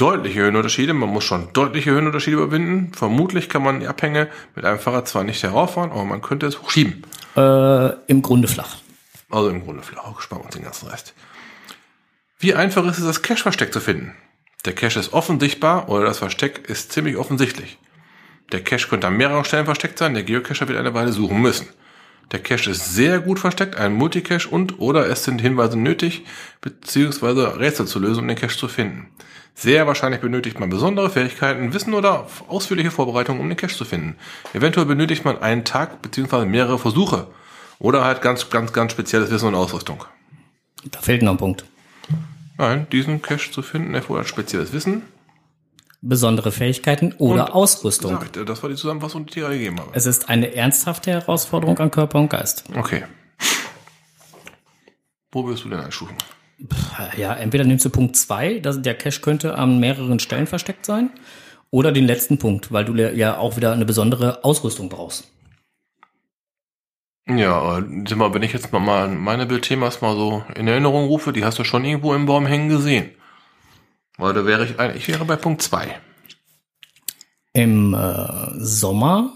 Deutliche Höhenunterschiede. Man muss schon deutliche Höhenunterschiede überwinden. Vermutlich kann man die Abhänge mit einem Fahrrad zwar nicht herauffahren, aber man könnte es hochschieben. Äh, Im Grunde flach. Also im Grunde flach. Sparen wir uns den ganzen Rest. Wie einfach ist es, das Cache-Versteck zu finden? Der Cache ist offen sichtbar oder das Versteck ist ziemlich offensichtlich. Der Cache könnte an mehreren Stellen versteckt sein, der Geocacher wird eine Weile suchen müssen. Der Cache ist sehr gut versteckt, ein Multicache und oder es sind Hinweise nötig, beziehungsweise Rätsel zu lösen, um den Cache zu finden. Sehr wahrscheinlich benötigt man besondere Fähigkeiten, Wissen oder ausführliche Vorbereitungen, um den Cache zu finden. Eventuell benötigt man einen Tag beziehungsweise mehrere Versuche. Oder halt ganz, ganz, ganz spezielles Wissen und Ausrüstung. Da fehlt noch ein Punkt. Nein, diesen Cache zu finden erfordert spezielles Wissen. Besondere Fähigkeiten oder Und- Ausrüstung. Sag ich dir, Das war die Zusammenfassung, die ich dir gegeben habe. Es ist eine ernsthafte Herausforderung an Körper und Geist. Okay. Wo wirst du denn einstufen? Ja, entweder nimmst du Punkt 2, der Cache könnte an mehreren Stellen versteckt sein, oder den letzten Punkt, weil du ja auch wieder eine besondere Ausrüstung brauchst. Ja, aber sag mal, wenn ich jetzt mal- meine Bildthemas mal so in Erinnerung rufe, die hast du schon irgendwo im Baum hängen gesehen. Weil da wäre ich, ein- ich wäre bei Punkt 2. Im äh, Sommer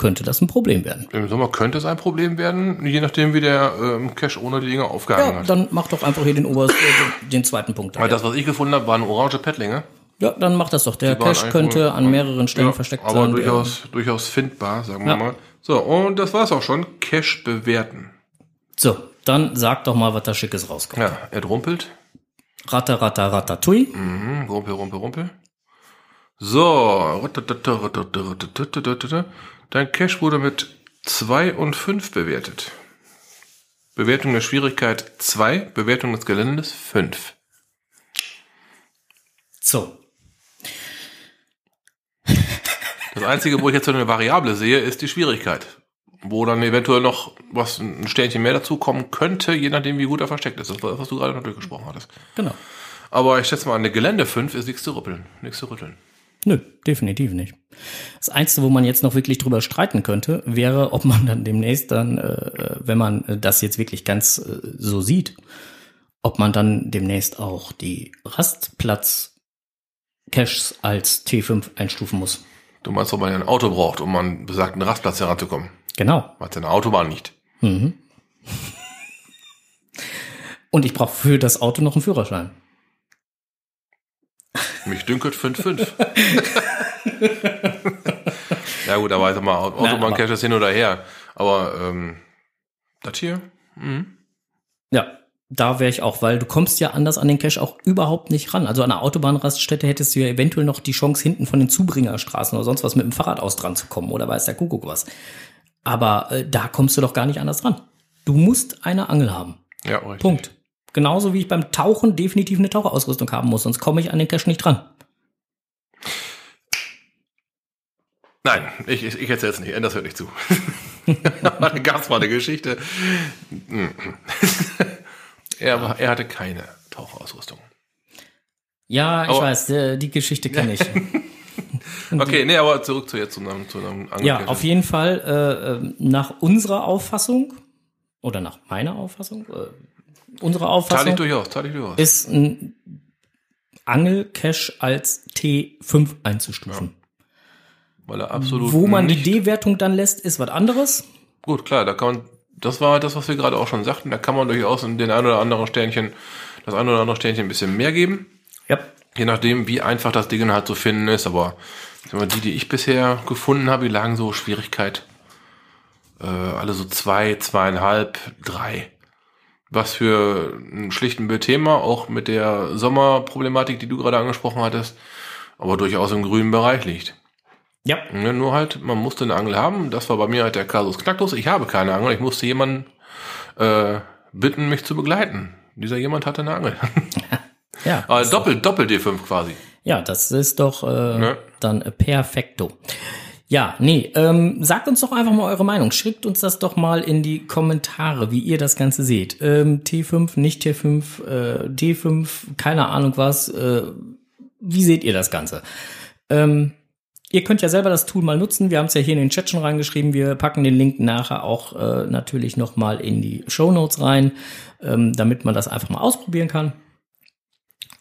könnte das ein Problem werden. Im Sommer könnte es ein Problem werden, je nachdem, wie der ähm, Cache ohne die Dinger aufgehangen Ja, hat. dann mach doch einfach hier den obersten, äh, den, zweiten Punkt. Weil Da. das, was ich gefunden habe, waren orange Pettlinge. Ja, dann mach das doch. Der Cache eigentlich könnte an mehreren Stellen Ja, versteckt aber sein. durchaus, durchaus findbar, sagen wir Ja. mal. So, und das war's auch schon. Cache bewerten. So, dann sag doch mal, was da Schickes rauskommt. Ja, er rumpelt. Ratter, ratter, ratatouille. Mhm, rumpel, rumpel, rumpel. So. Dein Cache wurde mit 2 und 5 bewertet. Bewertung der Schwierigkeit 2, Bewertung des Geländes 5. So, Das Einzige, wo ich jetzt so eine Variable sehe, ist die Schwierigkeit. Wo dann eventuell noch was, ein Sternchen mehr dazu kommen könnte, je nachdem, wie gut er versteckt ist. Das war das, was du gerade noch durchgesprochen hattest. genau. Aber ich schätze mal, an der Gelände 5 ist nichts zu rütteln. Nichts zu rütteln. Nö, definitiv nicht. Das Einzige, wo man jetzt noch wirklich drüber streiten könnte, wäre, ob man dann demnächst dann, äh, wenn man äh, das jetzt wirklich ganz äh, so sieht, ob man dann demnächst auch die Rastplatz-Caches als T5 einstufen muss. Du meinst, ob man ein Auto braucht, um an besagten Rastplatz heranzukommen. Genau. Man hat eine Autobahn nicht. Mhm. Und ich brauche für das Auto noch einen Führerschein. Mich dünkelt 5-5. ja gut, aber sag mal, Autobahn-Cache ist hin oder her. Aber ähm, das hier? Mhm. Ja, da wäre ich auch, weil du kommst ja anders an den Cache auch überhaupt nicht ran. Also an einer Autobahnraststätte hättest du ja eventuell noch die Chance, hinten von den Zubringerstraßen oder sonst was mit dem Fahrrad aus dran zu kommen oder weiß der Kuckuck was. Aber äh, da kommst du doch gar nicht anders ran. Du musst eine Angel haben. Ja, richtig. Punkt. Genauso wie ich beim Tauchen definitiv eine Taucherausrüstung haben muss, sonst komme ich an den Cache nicht dran. Nein, ich, ich, ich erzähl's nicht. Das hört nicht zu. da gab's mal eine Geschichte. er, war- er hatte keine Taucherausrüstung. Ja, ich Aber- weiß, äh, die Geschichte kenne ich. Okay, nee, aber zurück zu jetzt zu einem, zu einem Ja, auf jeden Fall äh, äh, nach unserer Auffassung oder nach meiner Auffassung, äh, unsere Auffassung durchaus, ist ein Angelcache als T5 einzustufen. Weil er absolut Wo man die D-Wertung dann lässt, ist was anderes. Gut, klar, da kann man, das war das, was wir gerade auch schon sagten, da kann man durchaus in den ein oder anderen Sternchen, das ein oder andere Sternchen ein bisschen mehr geben. Ja. Je nachdem, wie einfach das Ding halt zu finden ist, aber die, die ich bisher gefunden habe, die lagen so Schwierigkeit, äh, alle so zwei, zweieinhalb, drei. Was für einen schlichten Thema, auch mit der Sommerproblematik, die du gerade angesprochen hattest, aber durchaus im grünen Bereich liegt. Ja. Ne, nur halt, man musste eine Angel haben. Das war bei mir halt der Kasus Knacktus. Ich habe keine Angel. Ich musste jemanden äh, bitten, mich zu begleiten. Dieser jemand hatte eine Angel. Ja. Aber doppelt, doppelt D5 quasi. Ja, das ist doch äh, Ne? dann perfekto. Ja, nee, ähm, sagt uns doch einfach mal eure Meinung. Schickt uns das doch mal in die Kommentare, wie ihr das Ganze seht. Ähm, T5, nicht T5, äh, D5, keine Ahnung was. Äh, wie seht ihr das Ganze? Ähm, ihr könnt ja selber das Tool mal nutzen. Wir haben es ja hier in den Chat schon reingeschrieben. Wir packen den Link nachher auch äh, natürlich noch mal in die Show Notes rein, ähm, damit man das einfach mal ausprobieren kann.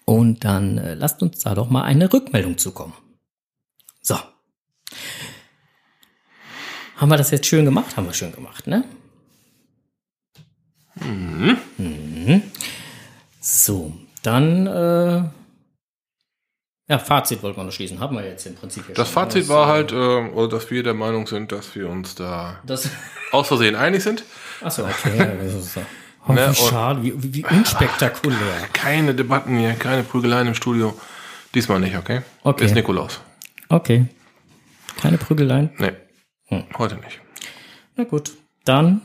Und dann äh, lasst uns da doch mal eine Rückmeldung zukommen. So. Haben wir das jetzt schön gemacht? Haben wir schön gemacht, ne? Mhm. So, dann äh, ja, Fazit wollten wir noch schließen. Haben wir jetzt im Prinzip ja Das schon. Fazit war halt, äh, dass wir der Meinung sind, dass wir uns da Das, aus Versehen einig sind. achso, okay. Oh, Ne, wie und- schade, wie, wie, wie unspektakulär. Keine Debatten hier, keine Prügeleien im Studio. Diesmal nicht, okay? Okay. Ist Nikolaus. Okay. Keine Prügeleien. Nee, Hm. heute nicht. Na gut, dann.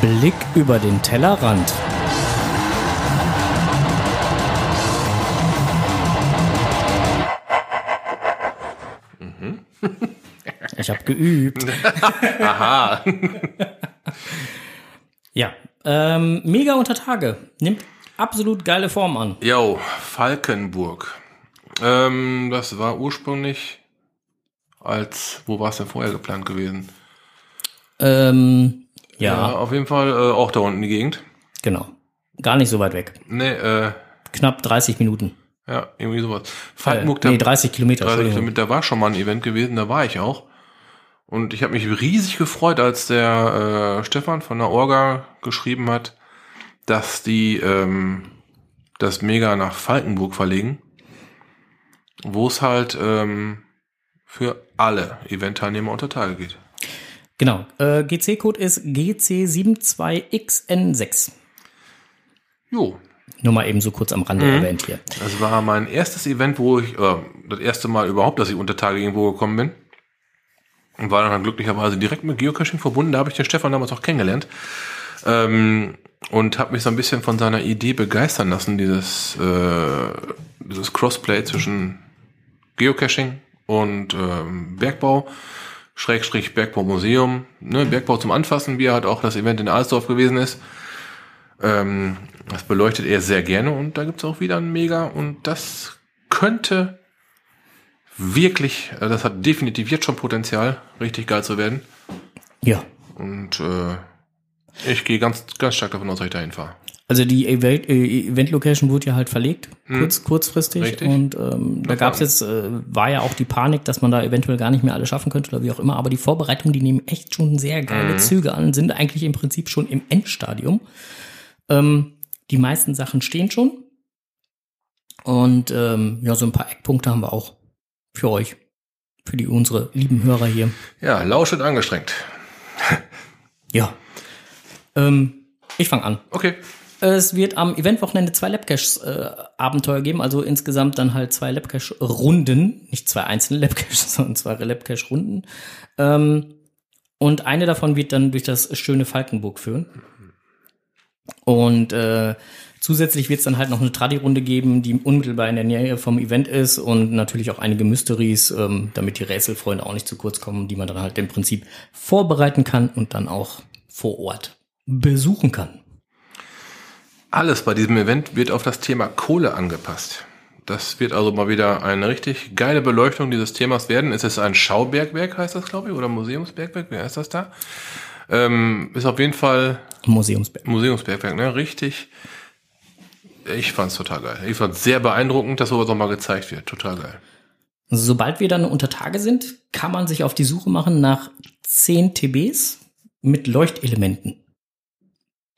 Blick über den Tellerrand. Ich habe geübt. Aha. Ja, ähm, mega unter Tage. Nimmt absolut geile Form an. Jo, Falkenburg. Ähm, das war ursprünglich als, wo war es denn vorher geplant gewesen? Ähm, Ja, auf jeden Fall äh, auch da unten die Gegend. genau. Gar nicht so weit weg. Nee, äh, Knapp 30 Minuten. ja, irgendwie sowas. Äh, Falkenburg, nee, da, 30 Kilometer. 30 Entschuldigung. Kilometer, da war schon mal ein Event gewesen, da war ich auch. Und ich habe mich riesig gefreut, als der äh, Stefan von der Orga geschrieben hat, dass die ähm, das Mega nach Falkenburg verlegen, wo es halt ähm, für alle Eventteilnehmer unter Tage geht. Genau. Äh, GC-Code ist GC72XN6. Jo, Nur mal eben so kurz am Rande erwähnt hier. das war mein erstes Event, wo ich, äh, das erste Mal überhaupt, dass ich unter Tage irgendwo gekommen bin. Und war dann glücklicherweise direkt mit Geocaching verbunden. Da habe ich den Stefan damals auch kennengelernt. Ähm, und habe mich so ein bisschen von seiner Idee begeistern lassen, dieses, äh, dieses Crossplay zwischen Geocaching und ähm, Bergbau, Schrägstrich Bergbaumuseum, ne, Bergbau zum Anfassen, wie halt auch das Event in Alsdorf gewesen ist. Ähm, das beleuchtet er sehr gerne und da gibt's auch wieder ein Mega und das könnte wirklich, äh, das hat definitiv jetzt schon Potenzial, richtig geil zu werden. Ja. Und äh, ich gehe ganz, ganz stark davon aus, dass ich dahin fahre. Also die Event, äh, Event-Location wurde ja halt verlegt, kurz, kurzfristig. Hm. Richtig. Und ähm, da gab es jetzt, äh, war ja auch die Panik, dass man da eventuell gar nicht mehr alle schaffen könnte oder wie auch immer. Aber die Vorbereitungen, die nehmen echt schon sehr geile Züge an, sind eigentlich im Prinzip schon im Endstadium. Ähm, die meisten Sachen stehen schon. Und ähm, ja, so ein paar Eckpunkte haben wir auch für euch, für die unsere lieben Hörer hier. Ja, lauschend angestrengt. Ja. Ähm, ich fange an. Okay. Es wird am Eventwochenende zwei Labcache-Abenteuer geben, also insgesamt dann halt zwei Labcache-Runden, nicht zwei einzelne Labcaches, sondern zwei Labcache-Runden. Ähm, und eine davon wird dann durch das schöne Falkenburg führen. Und äh, zusätzlich wird es dann halt noch eine Tradi-Runde geben, die unmittelbar in der Nähe vom Event ist und natürlich auch einige Mysteries, ähm, damit die Rätselfreunde auch nicht zu kurz kommen, die man dann halt im Prinzip vorbereiten kann und dann auch vor Ort besuchen kann. Alles bei diesem Event wird auf das Thema Kohle angepasst. Das wird also mal wieder eine richtig geile Beleuchtung dieses Themas werden. Es ist ein Schaubergwerk, heißt das, glaube ich, oder Museumsbergwerk, wer heißt das da? Ähm, ist auf jeden Fall Museumsberg. Museumsbergwerk, ne? Richtig. Ich fand's total geil. Ich fand's sehr beeindruckend, dass sowas nochmal gezeigt wird. Total geil. Sobald wir dann unter Tage sind, kann man sich auf die Suche machen nach 10 TBs mit Leuchtelementen,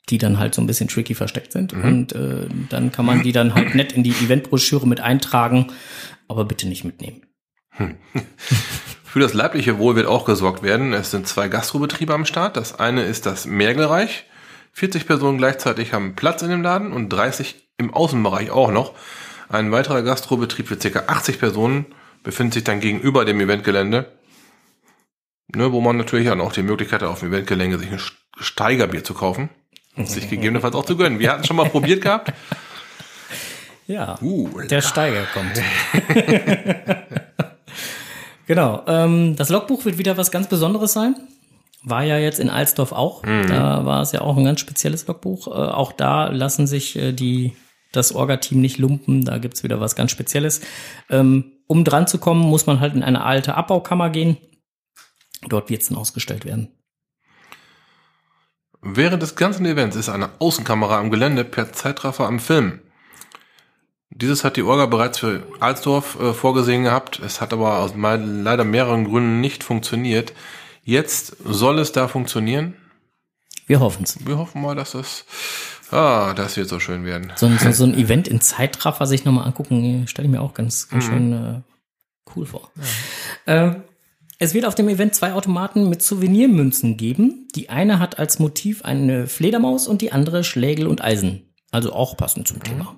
die dann halt so ein bisschen tricky versteckt sind. Und äh, dann kann man die dann halt nett in die Eventbroschüre mit eintragen, aber bitte nicht mitnehmen. Für das leibliche Wohl wird auch gesorgt werden. Es sind zwei Gastrobetriebe am Start. Das eine ist das Mergelreich. 40 Personen gleichzeitig haben Platz in dem Laden und 30 im Außenbereich auch noch. Ein weiterer Gastrobetrieb für ca. 80 Personen befindet sich dann gegenüber dem Eventgelände, ne, wo man natürlich dann auch die Möglichkeit hat, auf dem Eventgelände sich ein Steigerbier zu kaufen sich gegebenenfalls auch zu gönnen. Wir hatten schon mal probiert gehabt. Ja, Uh, der Steiger kommt. genau. Ähm, das Logbuch wird wieder was ganz Besonderes sein. War ja jetzt in Alsdorf auch. Da war es ja auch ein ganz spezielles Logbuch. Äh, auch da lassen sich äh, die das Orga-Team nicht lumpen. Da gibt's wieder was ganz Spezielles. Ähm, um dran zu kommen, muss man halt in eine alte Abbaukammer gehen. Dort wird's dann ausgestellt werden. Während des ganzen Events ist eine Außenkamera am Gelände per Zeitraffer am Film. Dieses hat die Orga bereits für Alsdorf äh, vorgesehen gehabt. Es hat aber aus leider mehreren Gründen nicht funktioniert. Jetzt soll es da funktionieren. Wir hoffen's. Wir hoffen mal, dass das, ah, das wird so schön werden. So, ein- so, so ein Event in Zeitraffer sich nochmal angucken, stelle ich mir auch ganz, ganz schön äh, cool vor. Ähm, es wird auf dem Event zwei Automaten mit Souvenirmünzen geben. Die eine hat als Motiv eine Fledermaus und die andere Schlägel und Eisen. Also auch passend zum Thema.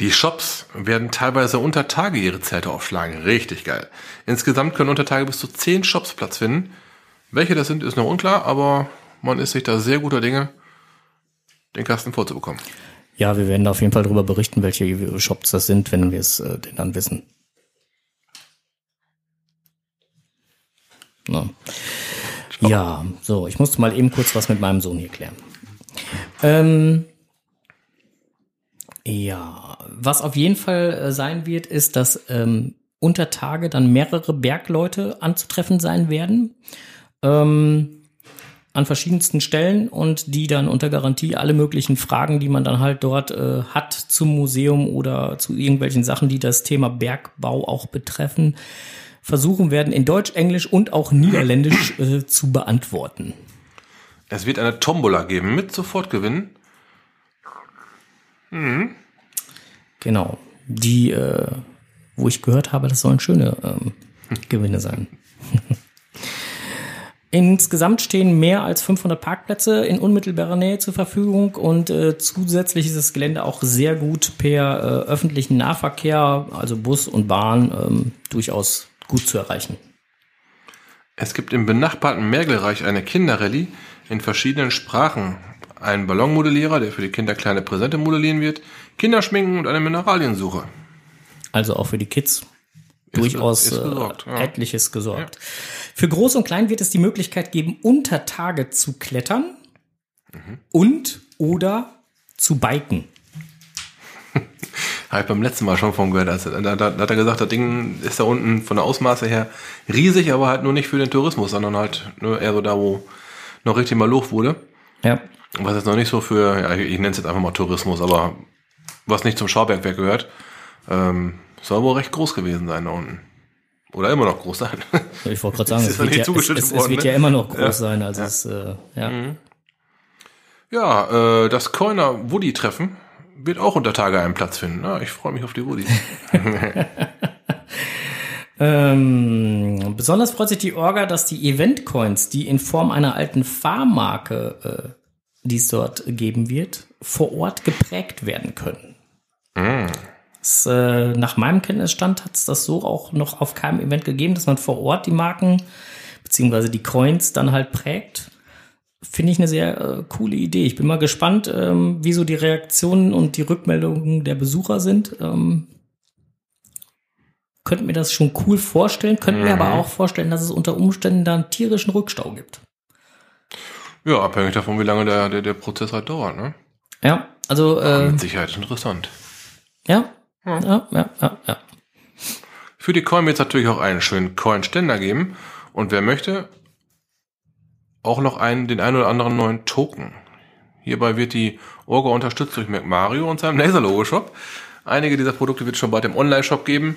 Die Shops werden teilweise unter Tage ihre Zelte aufschlagen. Richtig geil. Insgesamt können unter Tage bis zu 10 Shops Platz finden. Welche das sind, ist noch unklar, aber man ist sich da sehr guter Dinge, den Kasten vorzubekommen. Ja, wir werden da auf jeden Fall darüber berichten, welche Shops das sind, wenn wir es äh, denn dann wissen. Na. Ja, so, ich musste mal eben kurz was mit meinem Sohn hier klären. Ähm, ja, was auf jeden Fall äh, sein wird, ist, dass ähm, unter Tage dann mehrere Bergleute anzutreffen sein werden. Ähm, an verschiedensten Stellen und die dann unter Garantie alle möglichen Fragen, die man dann halt dort äh, hat zum Museum oder zu irgendwelchen Sachen, die das Thema Bergbau auch betreffen, versuchen werden, in Deutsch, Englisch und auch Niederländisch äh, zu beantworten. Es wird eine Tombola geben mit Sofortgewinnen. Mhm. Genau. Die, äh, wo ich gehört habe, das sollen schöne ähm, Gewinne sein. Insgesamt stehen mehr als 500 Parkplätze in unmittelbarer Nähe zur Verfügung und äh, zusätzlich ist das Gelände auch sehr gut per äh, öffentlichen Nahverkehr, also Bus und Bahn, ähm, durchaus gut zu erreichen. Es gibt im benachbarten Mergelreich eine Kinderrallye in verschiedenen Sprachen. Einen Ballonmodellierer, der für die Kinder kleine Präsente modellieren wird, Kinderschminken und eine Mineraliensuche. Also auch für die Kids durchaus ist gesorgt, äh, ja. etliches gesorgt. Ja. Für Groß und Klein wird es die Möglichkeit geben, unter Tage zu klettern mhm. und oder zu biken. Habe ich beim letzten Mal schon von gehört. Also, da, da, da, hat er gesagt, das Ding ist da unten von der Ausmaße her riesig, aber halt nur nicht für den Tourismus, sondern halt nur eher so da, wo noch richtig mal Luft wurde. Ja. Was jetzt noch nicht so für, ja, ich, nenne es jetzt einfach mal Tourismus, aber was nicht zum Schaubergwerk gehört. Ähm, soll wohl recht groß gewesen sein da unten. Oder immer noch groß sein. Ich wollte gerade sagen, es, wird, ja, es, es, es wird, ja, immer noch groß ja. sein. Also ja. es, äh, ja. Mhm. Ja, äh, das Coiner Woody-Treffen wird auch unter Tage einen Platz finden. Ja, ich freue mich auf die Woody. ähm, besonders freut sich die Orga, dass die Event-Coins, die in Form einer alten Fahrmarke, äh, die es dort geben wird, vor Ort geprägt werden können. Mm. Das, äh, nach meinem Kenntnisstand hat es das so auch noch auf keinem Event gegeben, dass man vor Ort die Marken beziehungsweise die Coins dann halt prägt. Finde ich eine sehr äh, coole Idee. Ich bin mal gespannt, ähm, wie so die Reaktionen und die Rückmeldungen der Besucher sind. Ähm, könnte mir das schon cool vorstellen, könnte mhm. mir aber auch vorstellen, dass es unter Umständen da einen tierischen Rückstau gibt. Ja, abhängig davon, wie lange der, der, der Prozess halt dauert, ne? Ja, also. Äh, mit Sicherheit interessant. Ja, ja, ja, ja, ja. Für die Coin wird es natürlich auch einen schönen Coin-Ständer geben. Und wer möchte, auch noch einen, den einen oder anderen neuen Token. Hierbei wird die Orga unterstützt durch MacMario und seinem Laser-Logo-Shop. Einige dieser Produkte wird es schon bald im Online-Shop geben.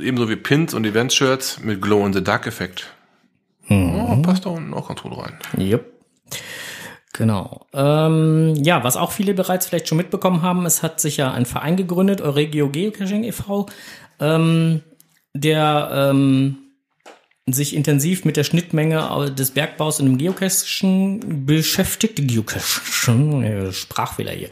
Ebenso wie Pins und Event-Shirts mit Glow-in-the-Dark-Effekt. Mhm. Oh, passt da unten auch ganz gut rein. Yep. Genau. Ähm, ja, was auch viele bereits vielleicht schon mitbekommen haben, es hat sich ja ein Verein gegründet, Euregio Geocaching e.V., ähm, der ähm, sich intensiv mit der Schnittmenge des Bergbaus in dem Geocachen beschäftigt. Geocachen, äh, Sprachfehler hier.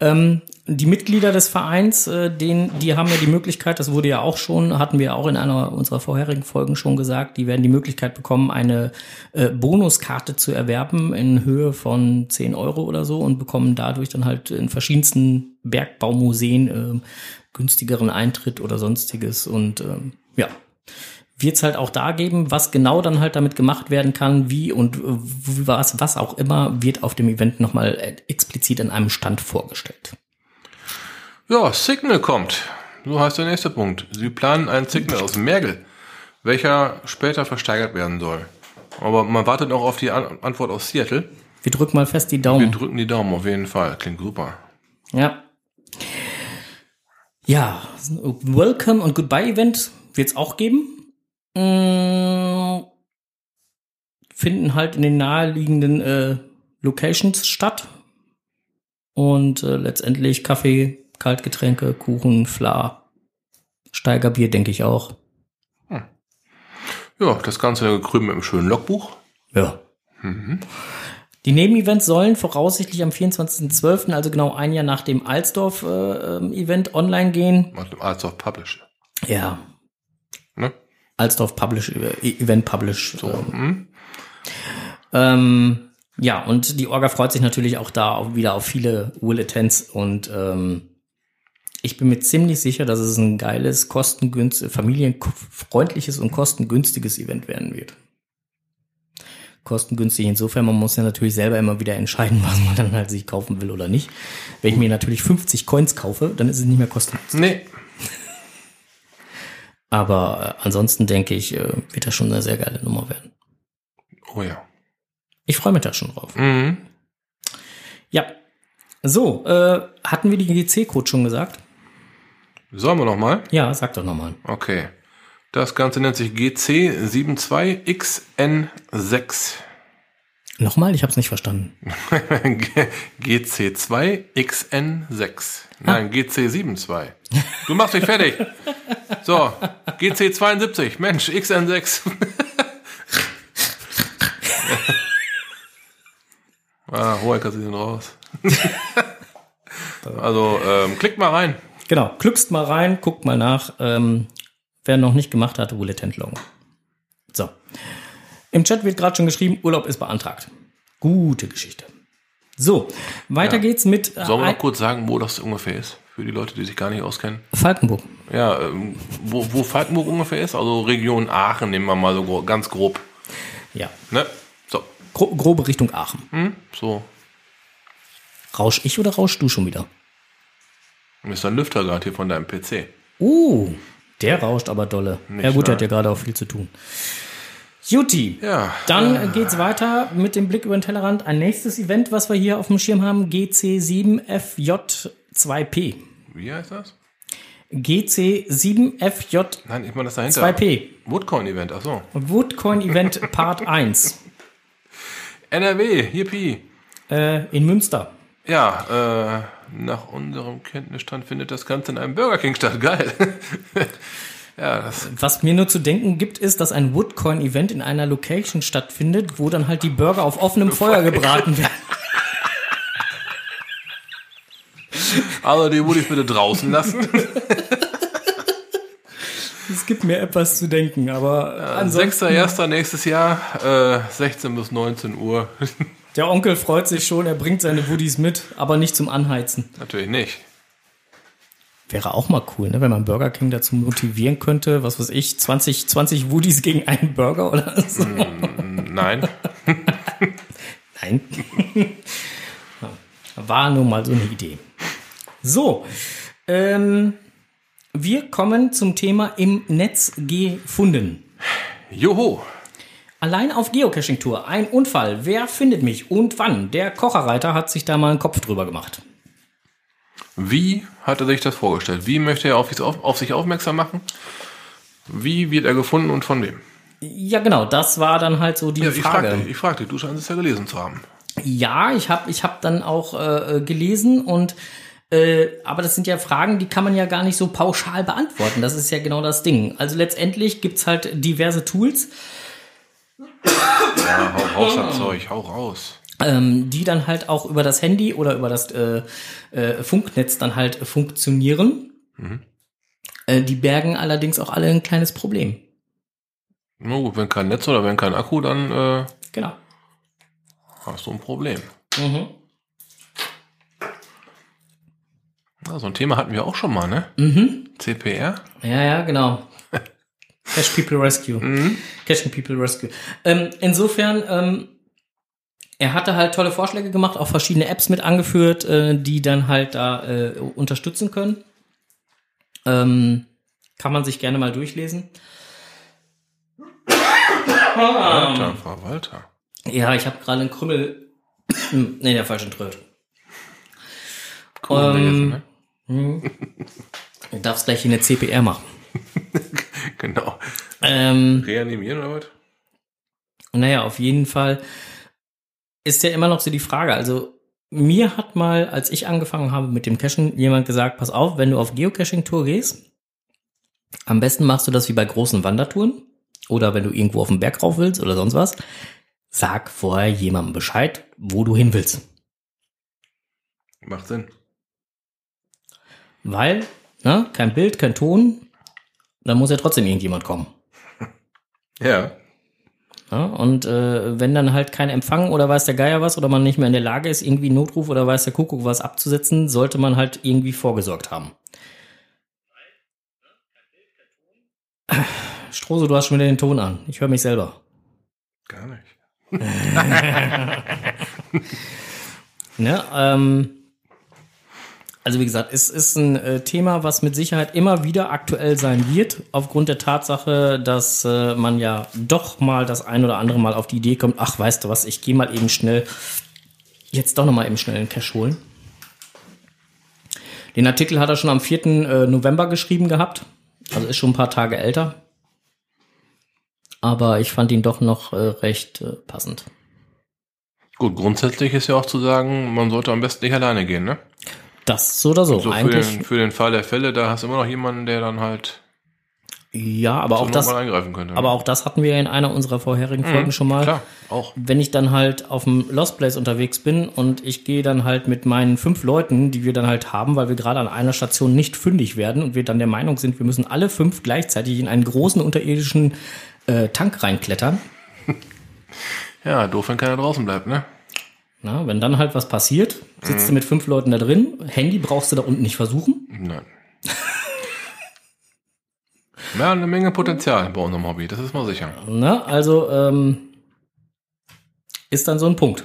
Ähm, die Mitglieder des Vereins, äh, den, die haben ja die Möglichkeit, das wurde ja auch schon, hatten wir auch in einer unserer vorherigen Folgen schon gesagt, die werden die Möglichkeit bekommen, eine äh, Bonuskarte zu erwerben in Höhe von 10 Euro oder so und bekommen dadurch dann halt in verschiedensten Bergbaumuseen äh, günstigeren Eintritt oder sonstiges und ähm, ja, wird es halt auch da geben, was genau dann halt damit gemacht werden kann, wie und was, was auch immer, wird auf dem Event nochmal äh, explizit an einem Stand vorgestellt. Ja, Signal kommt. So heißt der nächste Punkt. Sie planen einen Signal aus Mergel, welcher später versteigert werden soll. Aber man wartet noch auf die An Antwort aus Seattle. Wir drücken mal fest die Daumen. Wir drücken die Daumen auf jeden Fall. Klingt super. Ja. Ja, Welcome und Goodbye Event wird es auch geben. Mmh, finden halt in den naheliegenden äh, Locations statt. Und äh, letztendlich Kaffee, Kaltgetränke, Kuchen, Fla, Steigerbier, denke ich auch. Hm. Ja, das Ganze gekrümmt mit einem schönen Logbuch. Ja. Mhm. Die Nebenevents sollen voraussichtlich am 24.12., also genau ein Jahr nach dem Alsdorf-Event, äh, online gehen. Nach dem Alsdorf Publish. Ja. Alsdorf Publish, Event Publish. So. Ähm, ähm, ja, und die Orga freut sich natürlich auch da auch wieder auf viele Will Attends und ähm, ich bin mir ziemlich sicher, dass es ein geiles, kostengünstiges, familienfreundliches und kostengünstiges Event werden wird. Kostengünstig insofern, man muss ja natürlich selber immer wieder entscheiden, was man dann halt sich kaufen will oder nicht. Wenn ich mir natürlich 50 Coins kaufe, dann ist es nicht mehr kostengünstig. Nee. Aber äh, ansonsten denke ich, äh, wird das schon eine sehr geile Nummer werden. Oh ja. Ich freue mich da schon drauf. Mhm. Ja. So, äh, hatten wir die GC-Code schon gesagt? Sollen wir noch mal? Ja, sag doch nochmal. Okay. Das Ganze nennt sich GC72XN6. Nochmal, ich habe es nicht verstanden. GC2XN6. Nein, GC72. Du machst mich fertig. So, GC72. Mensch, XN6. ah, du den raus? also, ähm, klickt mal rein. Genau, klickst mal rein, guckt mal nach. Ähm, wer noch nicht gemacht hat, Roulette entloggen. So. Im Chat wird gerade schon geschrieben, Urlaub ist beantragt. Gute Geschichte. So, weiter Ja. geht's mit äh, Sollen wir noch kurz sagen, wo das ungefähr ist? Für die Leute, die sich gar nicht auskennen. Falkenburg. Ja, ähm, wo, wo Falkenburg ungefähr ist? Also Region Aachen, nehmen wir mal so gro ganz grob. Ja. Ne? So. Gro grobe Richtung Aachen. Hm? So. Rausch ich oder rausch du schon wieder? Ist ein Lüfter gerade hier von deinem PC. Uh, der rauscht aber dolle. ja gut, der wahr? hat ja gerade auch viel zu tun. Juti. Ja. Dann äh, geht's weiter mit dem Blick über den Tellerrand. Ein nächstes Event, was wir hier auf dem Schirm haben, GC7FJ2P. Wie heißt das? GC7FJ2P. Nein, ich meine das dahinter. 2P. Woodcoin-Event, ach so. Woodcoin Event Part 1 NRW, Yippie. äh, in Münster. Ja, äh, nach unserem Kenntnisstand findet das Ganze in einem Burger King statt. Geil. ja, Was mir nur zu denken gibt, ist, dass ein Woodcoin Event in einer Location stattfindet, wo dann halt die Burger auf offenem Feuer gebraten werden. also die würde ich bitte draußen lassen. Es gibt mir etwas zu denken, aber ansonsten, 6.1. nächstes Jahr, äh, 16 bis 19 Uhr. der Onkel freut sich schon, er bringt seine Woodies mit, aber nicht zum Anheizen. Natürlich nicht. Wäre auch mal cool, ne, wenn man Burger King dazu motivieren könnte, was weiß ich, 20, 20 Woodies gegen einen Burger oder so. Nein. Nein. War nur mal so eine Idee. So, ähm, wir kommen zum Thema im Netz gefunden. Joho. Allein auf Geocaching-Tour. Ein Unfall. Wer findet mich und wann? Der Kocherreiter hat sich da mal einen Kopf drüber gemacht. Wie hat er sich das vorgestellt? Wie möchte er auf, sich auf, sich aufmerksam machen? Wie wird er gefunden und von wem? Ja, genau, das war dann halt so die Ja, ich Frage. fragte, ich fragte, du scheinst es ja gelesen zu haben. Ja, ich habe ich hab dann auch äh, gelesen und äh, aber das sind ja Fragen, die kann man ja gar nicht so pauschal beantworten. Das ist ja genau das Ding. Also letztendlich gibt's halt diverse Tools, Ja, hau raus, Zeug, hau raus. Ähm, die dann halt auch über das Handy oder über das äh, äh, Funknetz dann halt funktionieren. Äh, die bergen allerdings auch alle ein kleines Problem. Na gut, wenn kein Netz oder wenn kein Akku, dann äh, Genau. hast du ein Problem. Mhm. Ja, so ein Thema hatten wir auch schon mal, ne? Mhm. CPR? Ja, ja, genau. Cash People Rescue. Cash and People Rescue. Ähm, insofern, ähm, er hatte halt tolle Vorschläge gemacht, auch verschiedene Apps mit angeführt, äh, die dann halt da äh, unterstützen können. Ähm, kann man sich gerne mal durchlesen. Walter, Frau Walter. Ja, ich habe gerade einen Krümmel. nee, der falschen Tröte. Cool, Ähm? Du darfst gleich hier eine CPR machen. Genau. Ähm, Reanimieren oder was? Naja, auf jeden Fall ist ja immer noch so die Frage. Also, mir hat mal, als ich angefangen habe mit dem Cachen, jemand gesagt, pass auf, wenn du auf Geocaching-Tour gehst, am besten machst du das wie bei großen Wandertouren oder wenn du irgendwo auf den Berg rauf willst oder sonst was, sag vorher jemandem Bescheid, wo du hin willst. Macht Sinn. Weil, ne, kein Bild, kein Ton, dann muss ja trotzdem irgendjemand kommen. Ja. Ja, und äh, wenn dann halt kein Empfang oder weiß der Geier was oder man nicht mehr in der Lage ist, irgendwie Notruf oder weiß der Kuckuck was abzusetzen, sollte man halt irgendwie vorgesorgt haben. Strose, du hast schon wieder den Ton an. Ich höre mich selber. Gar nicht. Ne? Ähm, Also wie gesagt, es ist ein äh, Thema, was mit Sicherheit immer wieder aktuell sein wird, aufgrund der Tatsache, dass äh, man ja doch mal das ein oder andere Mal auf die Idee kommt, ach, weißt du was, ich gehe mal eben schnell, jetzt doch noch mal eben schnell einen Cash holen. Den Artikel hat er schon am 4. Äh, November geschrieben gehabt, also ist schon ein paar Tage älter. Aber ich fand ihn doch noch recht passend. Gut, grundsätzlich ist ja auch zu sagen, man sollte am besten nicht alleine gehen, ne? Das so oder so. So für Eigentlich, den, für den Fall der Fälle, da hast du immer noch jemanden, der dann halt ja, aber auch das, eingreifen könnte. aber auch das hatten wir ja in einer unserer vorherigen Folgen schon mal. Klar, auch. wenn ich dann halt auf dem Lost Place unterwegs bin und ich gehe dann halt mit meinen fünf Leuten, die wir dann halt haben, weil wir gerade an einer Station nicht fündig werden und wir dann der Meinung sind, wir müssen alle fünf gleichzeitig in einen großen unterirdischen äh, Tank reinklettern. Ja, doof, wenn keiner draußen bleibt, ne? Na, wenn dann halt was passiert, sitzt du mit fünf Leuten da drin, Handy brauchst du da unten nicht versuchen. Nein. ja, eine Menge Potenzial bei unserem Hobby, das ist mal sicher. Na, also ähm, ist dann so ein Punkt.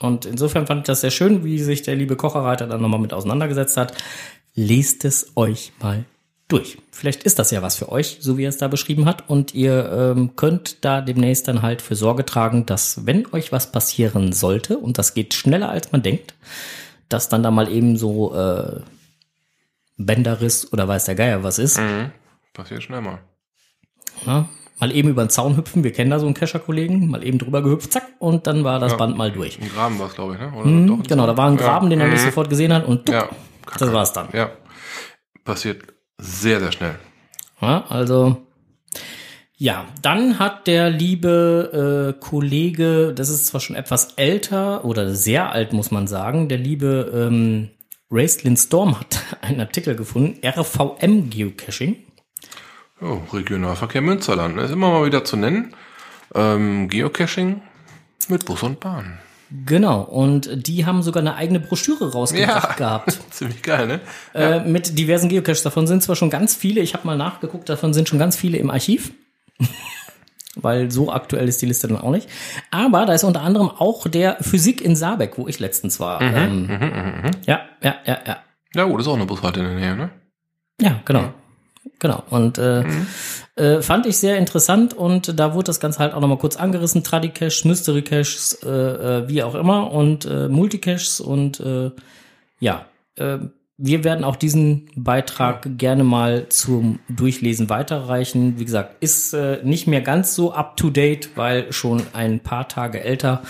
Und insofern fand ich das sehr schön, wie sich der liebe Kocherreiter dann nochmal mit auseinandergesetzt hat. Lest es euch mal durch. Vielleicht ist das ja was für euch, so wie er es da beschrieben hat. Und ihr ähm, könnt da demnächst dann halt für Sorge tragen, dass wenn euch was passieren sollte, und das geht schneller als man denkt, dass dann da mal eben so äh, Bänderriss oder weiß der Geier was ist. Mhm. Passiert schnell mal. Ja, mal eben über den Zaun hüpfen, wir kennen da so einen Kescher-Kollegen, mal eben drüber gehüpft, zack, und dann war das Ja. Band mal durch. Ein Graben war es, glaube ich, ne? Oder Mhm, genau, da war ein Graben, den er nicht Mhm. sofort gesehen hat und tuck, Ja, das war's dann. ja. Passiert sehr, sehr schnell. Ja, also ja, dann hat der liebe äh, Kollege, das ist zwar schon etwas älter oder sehr alt, muss man sagen, der liebe ähm, Raistlin Storm hat einen Artikel gefunden, RVM Geocaching. Oh, Regionalverkehr Münsterland, ist immer mal wieder zu nennen. Ähm, Geocaching mit Bus und Bahn. Genau, und die haben sogar eine eigene Broschüre rausgebracht Ja. gehabt. Ziemlich geil, ne? Äh, mit diversen Geocaches. Davon sind zwar schon ganz viele, ich habe mal nachgeguckt, davon sind schon ganz viele im Archiv. Weil so aktuell ist die Liste dann auch nicht. Aber da ist unter anderem auch der Physik in Saarbeck, wo ich letztens war. ähm, Ja, ja, ja, ja. Ja, gut, ist auch eine Bushalte in der Nähe, ne? Ja, genau. Genau. Und äh, äh, fand ich sehr interessant und da wurde das Ganze halt auch nochmal kurz angerissen. Tradicaches, Mystery Caches, äh, äh, wie auch immer und äh, Multicaches und äh, ja, äh, wir werden auch diesen Beitrag gerne mal zum Durchlesen weiterreichen. Wie gesagt, ist äh, nicht mehr ganz so up to date, weil schon ein paar Tage älter,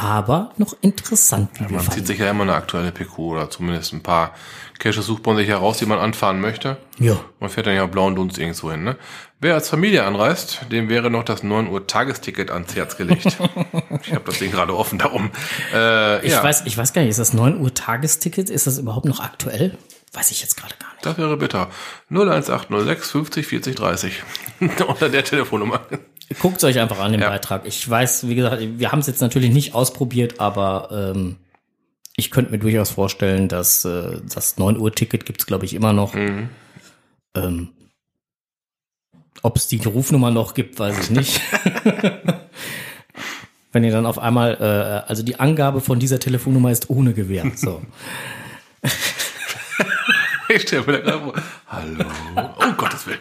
aber noch interessant, wir Man zieht sich ja immer eine aktuelle PQ oder zumindest ein paar Caches sucht man sich heraus, die man anfahren möchte. Ja. Man fährt dann ja blauen Dunst irgendwo hin, ne? Wer als Familie anreist, dem wäre noch das 9 Uhr Tagesticket ans Herz gelegt. ich habe das Ding gerade offen darum. Äh, Ich ja, weiß, ich weiß gar nicht, ist das 9 Uhr Tagesticket? Ist das überhaupt noch aktuell? Weiß ich jetzt gerade gar nicht. das wäre bitter. 01806 50 40 30. Unter der Telefonnummer. Guckt euch einfach an den Ja. Beitrag. Ich weiß, wie gesagt, wir haben es jetzt natürlich nicht ausprobiert, aber ähm, ich könnte mir durchaus vorstellen, dass äh, das 9 Uhr Ticket gibt's glaube ich immer noch. Mhm. Ähm, Ob es die Rufnummer noch gibt, weiß ich nicht. Wenn ihr dann auf einmal, äh, also die Angabe von dieser Telefonnummer ist ohne Gewähr. So. Ich stelle mir da vor. Hallo. Oh Gottes Willen.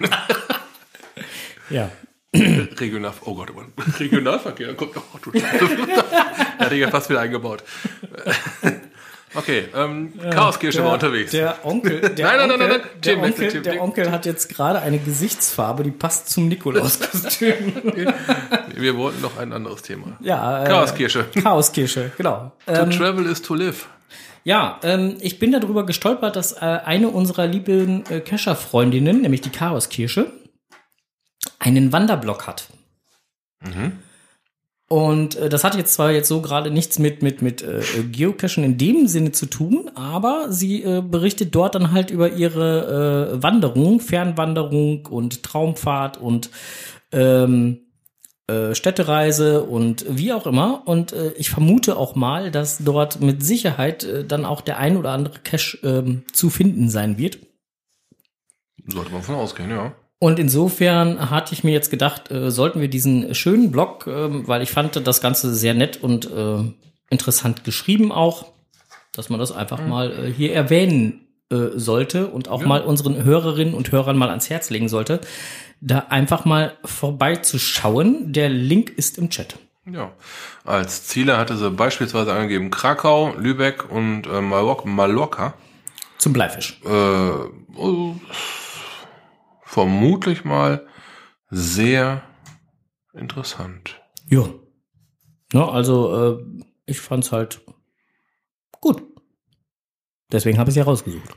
Ja. Regional, oh Gott, oh Gott. Regionalverkehr, kommt oh, du Scheiße. Da ich ja fast wieder eingebaut. Okay, ähm, Chaoskirche war unterwegs. Der Onkel, der Nein, nein, nein, Onkel, nein, nein. Der, Tim, Onkel, Tim, der Tim. Onkel hat jetzt gerade eine Gesichtsfarbe, die passt zum Nikolauskostüm. Wir wollten noch ein anderes Thema. ja, äh, Chaoskirche. Chaoskirche, genau. To Ähm, travel is to live. ja, ähm, ich bin darüber gestolpert, dass äh, eine unserer lieben äh, Kescher-Freundinnen, nämlich die Chaoskirche, einen Wanderblock hat. Und äh, das hat jetzt zwar jetzt so gerade nichts mit mit mit äh, Geocachen in dem Sinne zu tun, aber sie äh, berichtet dort dann halt über ihre äh, Wanderung, Fernwanderung und Traumfahrt und ähm, äh, Städtereise und wie auch immer. Und äh, ich vermute auch mal, dass dort mit Sicherheit äh, dann auch der ein oder andere Cache ähm, zu finden sein wird. Sollte man von ausgehen, ja. Und insofern hatte ich mir jetzt gedacht, äh, sollten wir diesen schönen Blog, ähm, weil ich fand das Ganze sehr nett und äh, interessant geschrieben auch, dass man das einfach mal äh, hier erwähnen äh, sollte und auch mal unseren Hörerinnen und Hörern mal ans Herz legen sollte, da einfach mal vorbeizuschauen. Der Link ist im Chat. Ja. Als Ziele hatte sie beispielsweise angegeben Krakau, Lübeck und äh, Mallorca. Zum Bleifisch. Äh, äh, vermutlich mal sehr interessant. Ja. Ne, also äh, ich fand's halt gut. Deswegen habe ich es ja rausgesucht.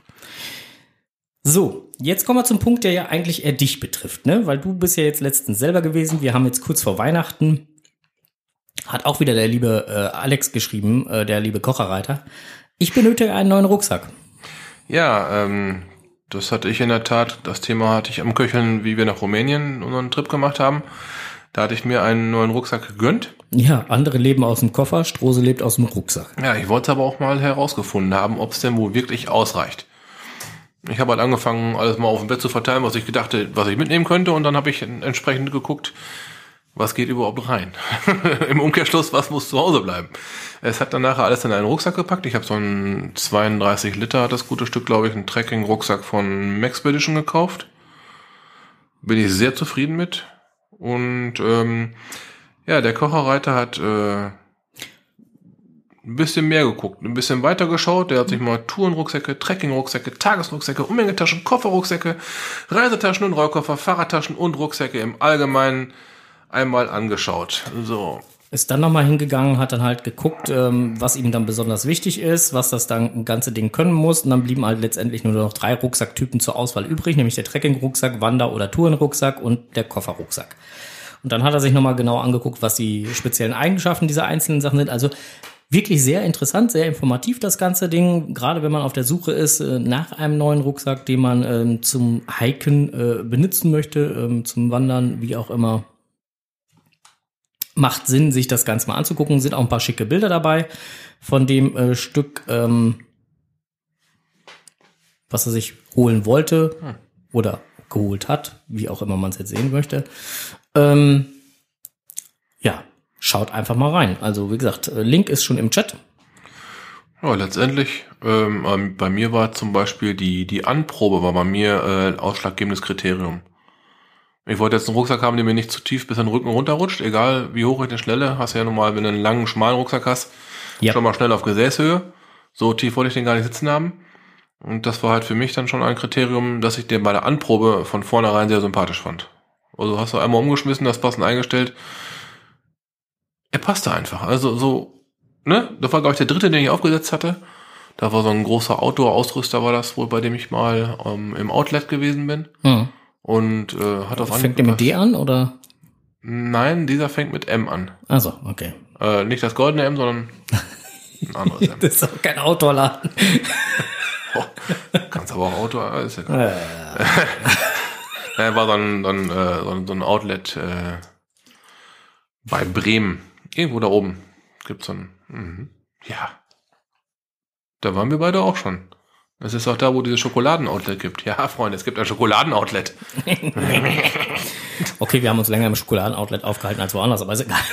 So, jetzt kommen wir zum Punkt, der ja eigentlich eher dich betrifft, ne? Weil du bist ja jetzt letztens selber gewesen. Wir haben jetzt kurz vor Weihnachten hat auch wieder der liebe äh, Alex geschrieben, äh, der liebe Kocherreiter. Ich benötige einen neuen Rucksack. Ja, ähm, das hatte ich in der Tat, das Thema hatte ich am Köcheln, wie wir nach Rumänien unseren Trip gemacht haben. Da hatte ich mir einen neuen Rucksack gegönnt. Ja, andere leben aus dem Koffer, Strose lebt aus dem Rucksack. Ja, ich wollte es aber auch mal herausgefunden haben, ob es denn wohl wirklich ausreicht. Ich habe halt angefangen, alles mal auf dem Bett zu verteilen, was ich gedachte, was ich mitnehmen könnte, und dann habe ich entsprechend geguckt, was geht überhaupt rein? Im Umkehrschluss, was muss zu Hause bleiben? Es hat dann nachher alles in einen Rucksack gepackt. Ich habe so einen 32 Liter, das gute Stück, glaube ich, einen Trekking-Rucksack von Maxpedition gekauft. Bin ich sehr zufrieden mit. Und ähm, ja, der Kocherreiter hat äh, ein bisschen mehr geguckt, ein bisschen weiter geschaut. Der hat sich mal Tourenrucksäcke, Trekkingrucksäcke, Tagesrucksäcke, Umhängetaschen, Kofferrucksäcke, Reisetaschen und Rollkoffer, Fahrradtaschen und Rucksäcke im Allgemeinen einmal angeschaut. So. Ist dann nochmal hingegangen, hat dann halt geguckt, ähm, was ihm dann besonders wichtig ist, was das dann ganze Ding können muss. Und dann blieben halt letztendlich nur noch drei Rucksacktypen zur Auswahl übrig, nämlich der Trekking-Rucksack, Wander- oder Tourenrucksack und der Kofferrucksack. Und dann hat er sich nochmal genau angeguckt, was die speziellen Eigenschaften dieser einzelnen Sachen sind. Also wirklich sehr interessant, sehr informativ das ganze Ding. Gerade wenn man auf der Suche ist äh, nach einem neuen Rucksack, den man ähm, zum Hiken äh, benutzen möchte, ähm, zum Wandern, wie auch immer macht Sinn, sich das Ganze mal anzugucken. Sind auch ein paar schicke Bilder dabei von dem äh, Stück, ähm, was er sich holen wollte hm. oder geholt hat, wie auch immer man es jetzt sehen möchte. Ähm, ja, schaut einfach mal rein. Also wie gesagt, äh, Link ist schon im Chat. Ja, letztendlich, ähm, ähm, bei mir war zum Beispiel die, die Anprobe war bei mir äh, ausschlaggebendes Kriterium. Ich wollte jetzt einen Rucksack haben, der mir nicht zu tief bis an den Rücken runterrutscht. Egal wie hoch ich den schnelle, hast du ja normal, wenn du einen langen, schmalen Rucksack hast, ja. schon mal schnell auf Gesäßhöhe. So tief wollte ich den gar nicht sitzen haben. Und das war halt für mich dann schon ein Kriterium, dass ich den bei der Anprobe von vornherein sehr sympathisch fand. Also hast du einmal umgeschmissen, das passend eingestellt. Er passte einfach. Also so, ne? Das war, glaube ich, der dritte, den ich aufgesetzt hatte. Da war so ein großer Outdoor-Ausrüster, war das wohl, bei dem ich mal ähm, im Outlet gewesen bin. Mhm. Und äh, hat auf Fängt der mit D an oder? Nein, dieser fängt mit M an. Also, okay. Äh, nicht das goldene M, sondern ein anderes M. das ist auch kein Autoladen. oh, kannst aber auch Auto, äh, ist ja geil. Naja, war so ein, so ein, äh, so ein Outlet äh, bei Bremen. Irgendwo da oben gibt's so ein. Mhm. Ja. Da waren wir beide auch schon. Das ist auch da, wo dieses Schokoladen-Outlet gibt. Ja, Freunde, es gibt ein Schokoladen-Outlet. okay, wir haben uns länger im Schokoladen-Outlet aufgehalten als woanders, aber ist egal.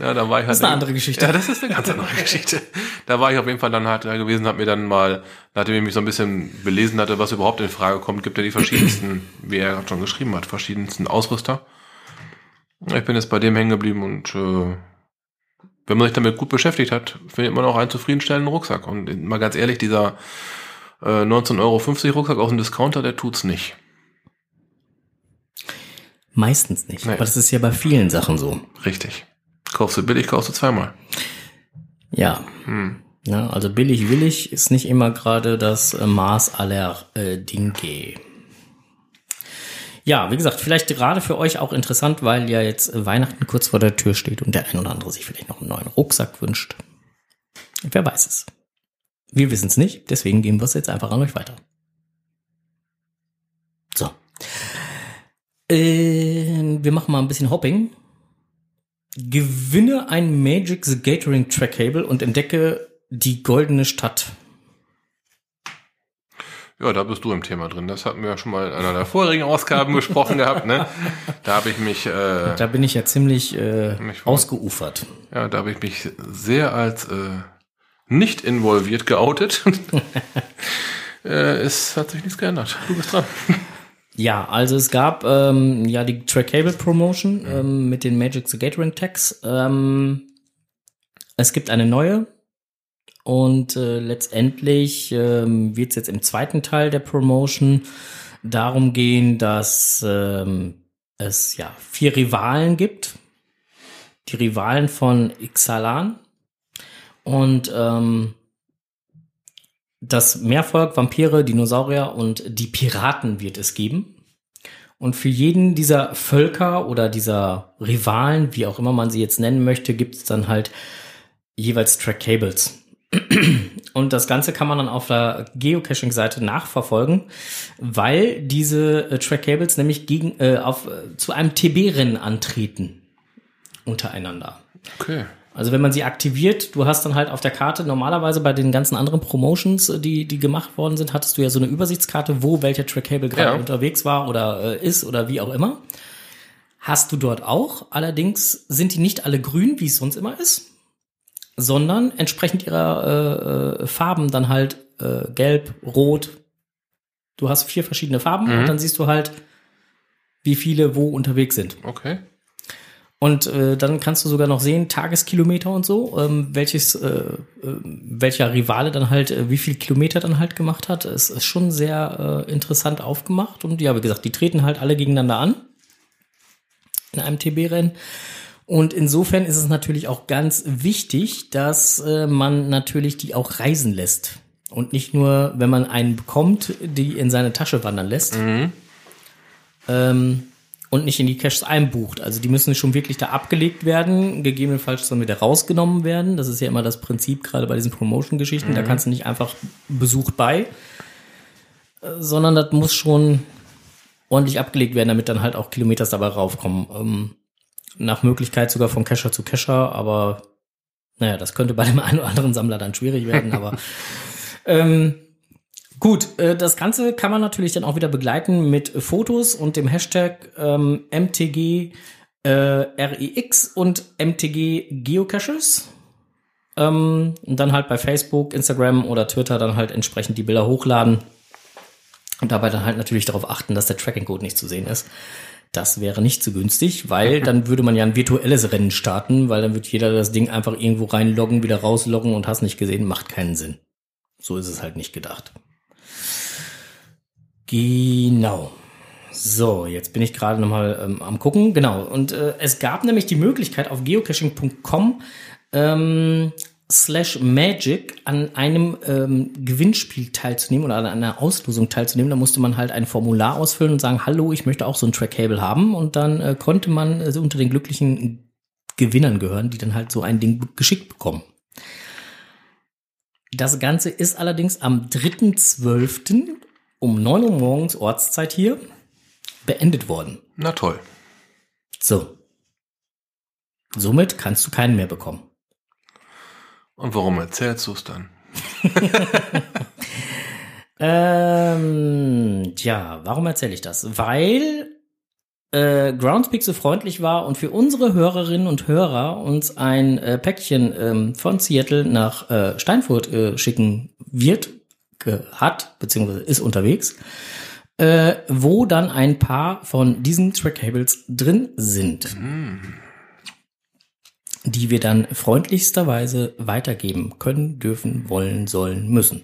Ja, da war ich halt. Das ist eine andere Geschichte. Ja, das ist eine ganz andere Geschichte. Da war ich auf jeden Fall dann halt da gewesen, habe mir dann mal, nachdem ich mich so ein bisschen belesen hatte, was überhaupt in Frage kommt, gibt ja die verschiedensten, wie er gerade schon geschrieben hat, verschiedensten Ausrüster. Ich bin jetzt bei dem hängen geblieben und äh, wenn man sich damit gut beschäftigt hat, findet man auch einen zufriedenstellenden Rucksack. Und mal ganz ehrlich, dieser äh, 19,50 Euro Rucksack aus dem Discounter, der tut's nicht. Meistens nicht. Nee. Aber das ist ja bei vielen Sachen so. Richtig. Kaufst du billig, kaufst du zweimal. Ja. Hm. ja also billig, willig ist nicht immer gerade das äh, Maß aller äh, Dinge. Ja, wie gesagt, vielleicht gerade für euch auch interessant, weil ja jetzt Weihnachten kurz vor der Tür steht und der ein oder andere sich vielleicht noch einen neuen Rucksack wünscht. Wer weiß es. Wir wissen es nicht, deswegen geben wir es jetzt einfach an euch weiter. So. Äh, wir machen mal ein bisschen Hopping. Gewinne ein Magic the Gathering Track Cable und entdecke die goldene Stadt. Ja, da bist du im Thema drin. Das hatten wir ja schon mal in einer der vorherigen Ausgaben gesprochen gehabt. Ne? Da habe ich mich. Äh, da bin ich ja ziemlich äh, ausgeufert. Ja, da habe ich mich sehr als äh, nicht involviert geoutet. äh, es hat sich nichts geändert. Du bist dran. Ja, also es gab ähm, ja die Trackable Promotion ähm, mit den Magic the Gathering Tags. Ähm, es gibt eine neue und äh, letztendlich ähm, wird es jetzt im zweiten Teil der Promotion darum gehen, dass ähm, es ja vier Rivalen gibt. Die Rivalen von Ixalan. Und ähm, das Meervolk, Vampire, Dinosaurier und die Piraten wird es geben. Und für jeden dieser Völker oder dieser Rivalen, wie auch immer man sie jetzt nennen möchte, gibt es dann halt jeweils Track Cables. Und das Ganze kann man dann auf der Geocaching-Seite nachverfolgen, weil diese äh, Track Cables nämlich gegen, äh, auf, äh, zu einem TB-Rennen antreten untereinander. Okay. Also wenn man sie aktiviert, du hast dann halt auf der Karte, normalerweise bei den ganzen anderen Promotions, äh, die, die gemacht worden sind, hattest du ja so eine Übersichtskarte, wo welcher Trackable gerade Ja. unterwegs war oder äh, ist oder wie auch immer. Hast du dort auch. Allerdings sind die nicht alle grün, wie es sonst immer ist, sondern entsprechend ihrer äh, äh, Farben dann halt äh, gelb, rot. Du hast vier verschiedene Farben Mhm. und dann siehst du halt, wie viele wo unterwegs sind. Okay. Und äh, dann kannst du sogar noch sehen, Tageskilometer und so, ähm, welches, äh, äh, welcher Rivale dann halt, äh, wie viel Kilometer dann halt gemacht hat. Es ist schon sehr äh, interessant aufgemacht. Und ja, wie gesagt, die treten halt alle gegeneinander an in einem TB-Rennen. Und insofern ist es natürlich auch ganz wichtig, dass äh, man natürlich die auch reisen lässt. Und nicht nur, wenn man einen bekommt, die in seine Tasche wandern lässt. Ähm, und nicht in die Caches einbucht. Also die müssen schon wirklich da abgelegt werden, gegebenenfalls dann wieder rausgenommen werden. Das ist ja immer das Prinzip, gerade bei diesen Promotion-Geschichten. Da kannst du nicht einfach besucht bei, äh, sondern das muss schon ordentlich abgelegt werden, damit dann halt auch Kilometers dabei raufkommen. Nach Möglichkeit sogar von Cacher zu Cacher, aber naja, das könnte bei dem einen oder anderen Sammler dann schwierig werden, aber ähm, Gut, äh, das Ganze kann man natürlich dann auch wieder begleiten mit Fotos und dem Hashtag ähm, MTG äh, REX und MTG Geocaches. Ähm, und dann halt bei Facebook, Instagram oder Twitter dann halt entsprechend die Bilder hochladen. Und dabei dann halt natürlich darauf achten, dass der Tracking-Code nicht zu sehen ist. Das wäre nicht so günstig, weil dann würde man ja ein virtuelles Rennen starten, weil dann wird jeder das Ding einfach irgendwo reinloggen, wieder rausloggen und hast nicht gesehen, macht keinen Sinn. So ist es halt nicht gedacht. Genau. So, jetzt bin ich gerade nochmal ähm, am gucken. Genau. Und äh, es gab nämlich die Möglichkeit auf geocaching.com ähm, slash magic an einem ähm, Gewinnspiel teilzunehmen oder an einer Auslosung teilzunehmen. Da musste man halt ein Formular ausfüllen und sagen, hallo, ich möchte auch so ein Trackable haben. Und dann äh, konnte man äh, unter den glücklichen Gewinnern gehören, die dann halt so ein Ding geschickt bekommen. Das Ganze ist allerdings am 3.12. um 9 Uhr morgens Ortszeit hier beendet worden. Na toll. So. Somit kannst du keinen mehr bekommen. Und warum erzählst du es dann? Ähm, tja, warum erzähle ich das? Weil äh, Groundspeak so freundlich war und für unsere Hörerinnen und Hörer uns ein äh, Päckchen ähm, von Seattle nach äh, Steinfurt äh, schicken wird, hat, beziehungsweise ist unterwegs, äh, wo dann ein paar von diesen Trackcables drin sind. Die wir dann freundlichsterweise weitergeben können, dürfen, wollen, sollen, müssen.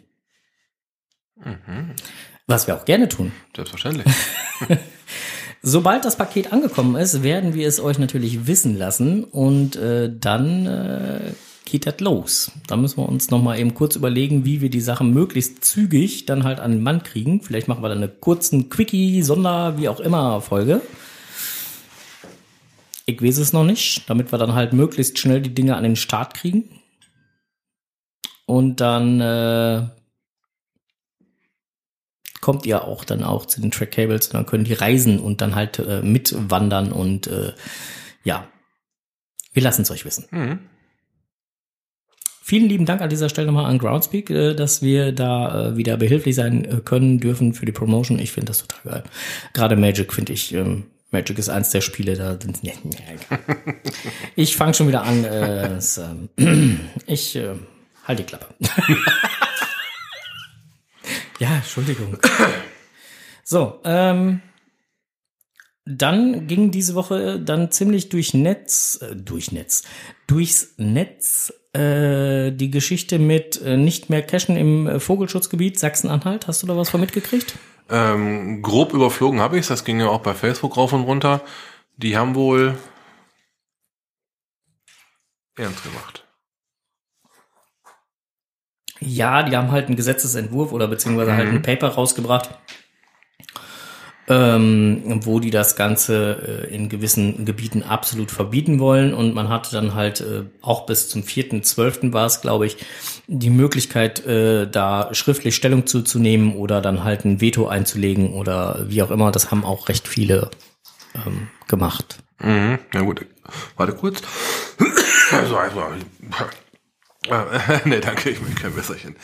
Was wir auch gerne tun. Selbstverständlich. Sobald das Paket angekommen ist, werden wir es euch natürlich wissen lassen und äh, dann äh, geht das los. Da müssen wir uns noch mal eben kurz überlegen, wie wir die Sachen möglichst zügig dann halt an den Mann kriegen. Vielleicht machen wir dann eine kurzen Quickie, Sonder, wie auch immer Folge. Ich weiß es noch nicht, damit wir dann halt möglichst schnell die Dinge an den Start kriegen. Und dann äh, kommt ihr auch dann auch zu den Track Cables und dann können die reisen und dann halt äh, mitwandern und äh, ja, wir lassen es euch wissen. Mhm. Vielen lieben Dank an dieser Stelle nochmal an Groundspeak, äh, dass wir da äh, wieder behilflich sein äh, können dürfen für die Promotion. Ich finde das total geil. Gerade Magic finde ich, ähm, Magic ist eins der Spiele, da. Ich fange schon wieder an. Äh, ähm, ich äh, Halt die Klappe. ja, Entschuldigung. So, ähm, dann ging diese Woche dann ziemlich durch Netz, äh, durch Netz, durchs Netz äh, die Geschichte mit äh, nicht mehr Cashen im äh, Vogelschutzgebiet Sachsen-Anhalt. Hast du da was von mitgekriegt? Ähm, grob überflogen habe ich das ging ja auch bei Facebook rauf und runter. Die haben wohl ernst gemacht. Ja, die haben halt einen Gesetzesentwurf oder beziehungsweise halt ein Paper rausgebracht, ähm, wo die das Ganze äh, in gewissen Gebieten absolut verbieten wollen. Und man hatte dann halt äh, auch bis zum 4.12. war es, glaube ich, die Möglichkeit, äh, da schriftlich Stellung zuzunehmen oder dann halt ein Veto einzulegen oder wie auch immer. Das haben auch recht viele ähm, gemacht. Mhm. Ja gut, warte kurz. Also, also, nee, danke, ich will kein Wässerchen.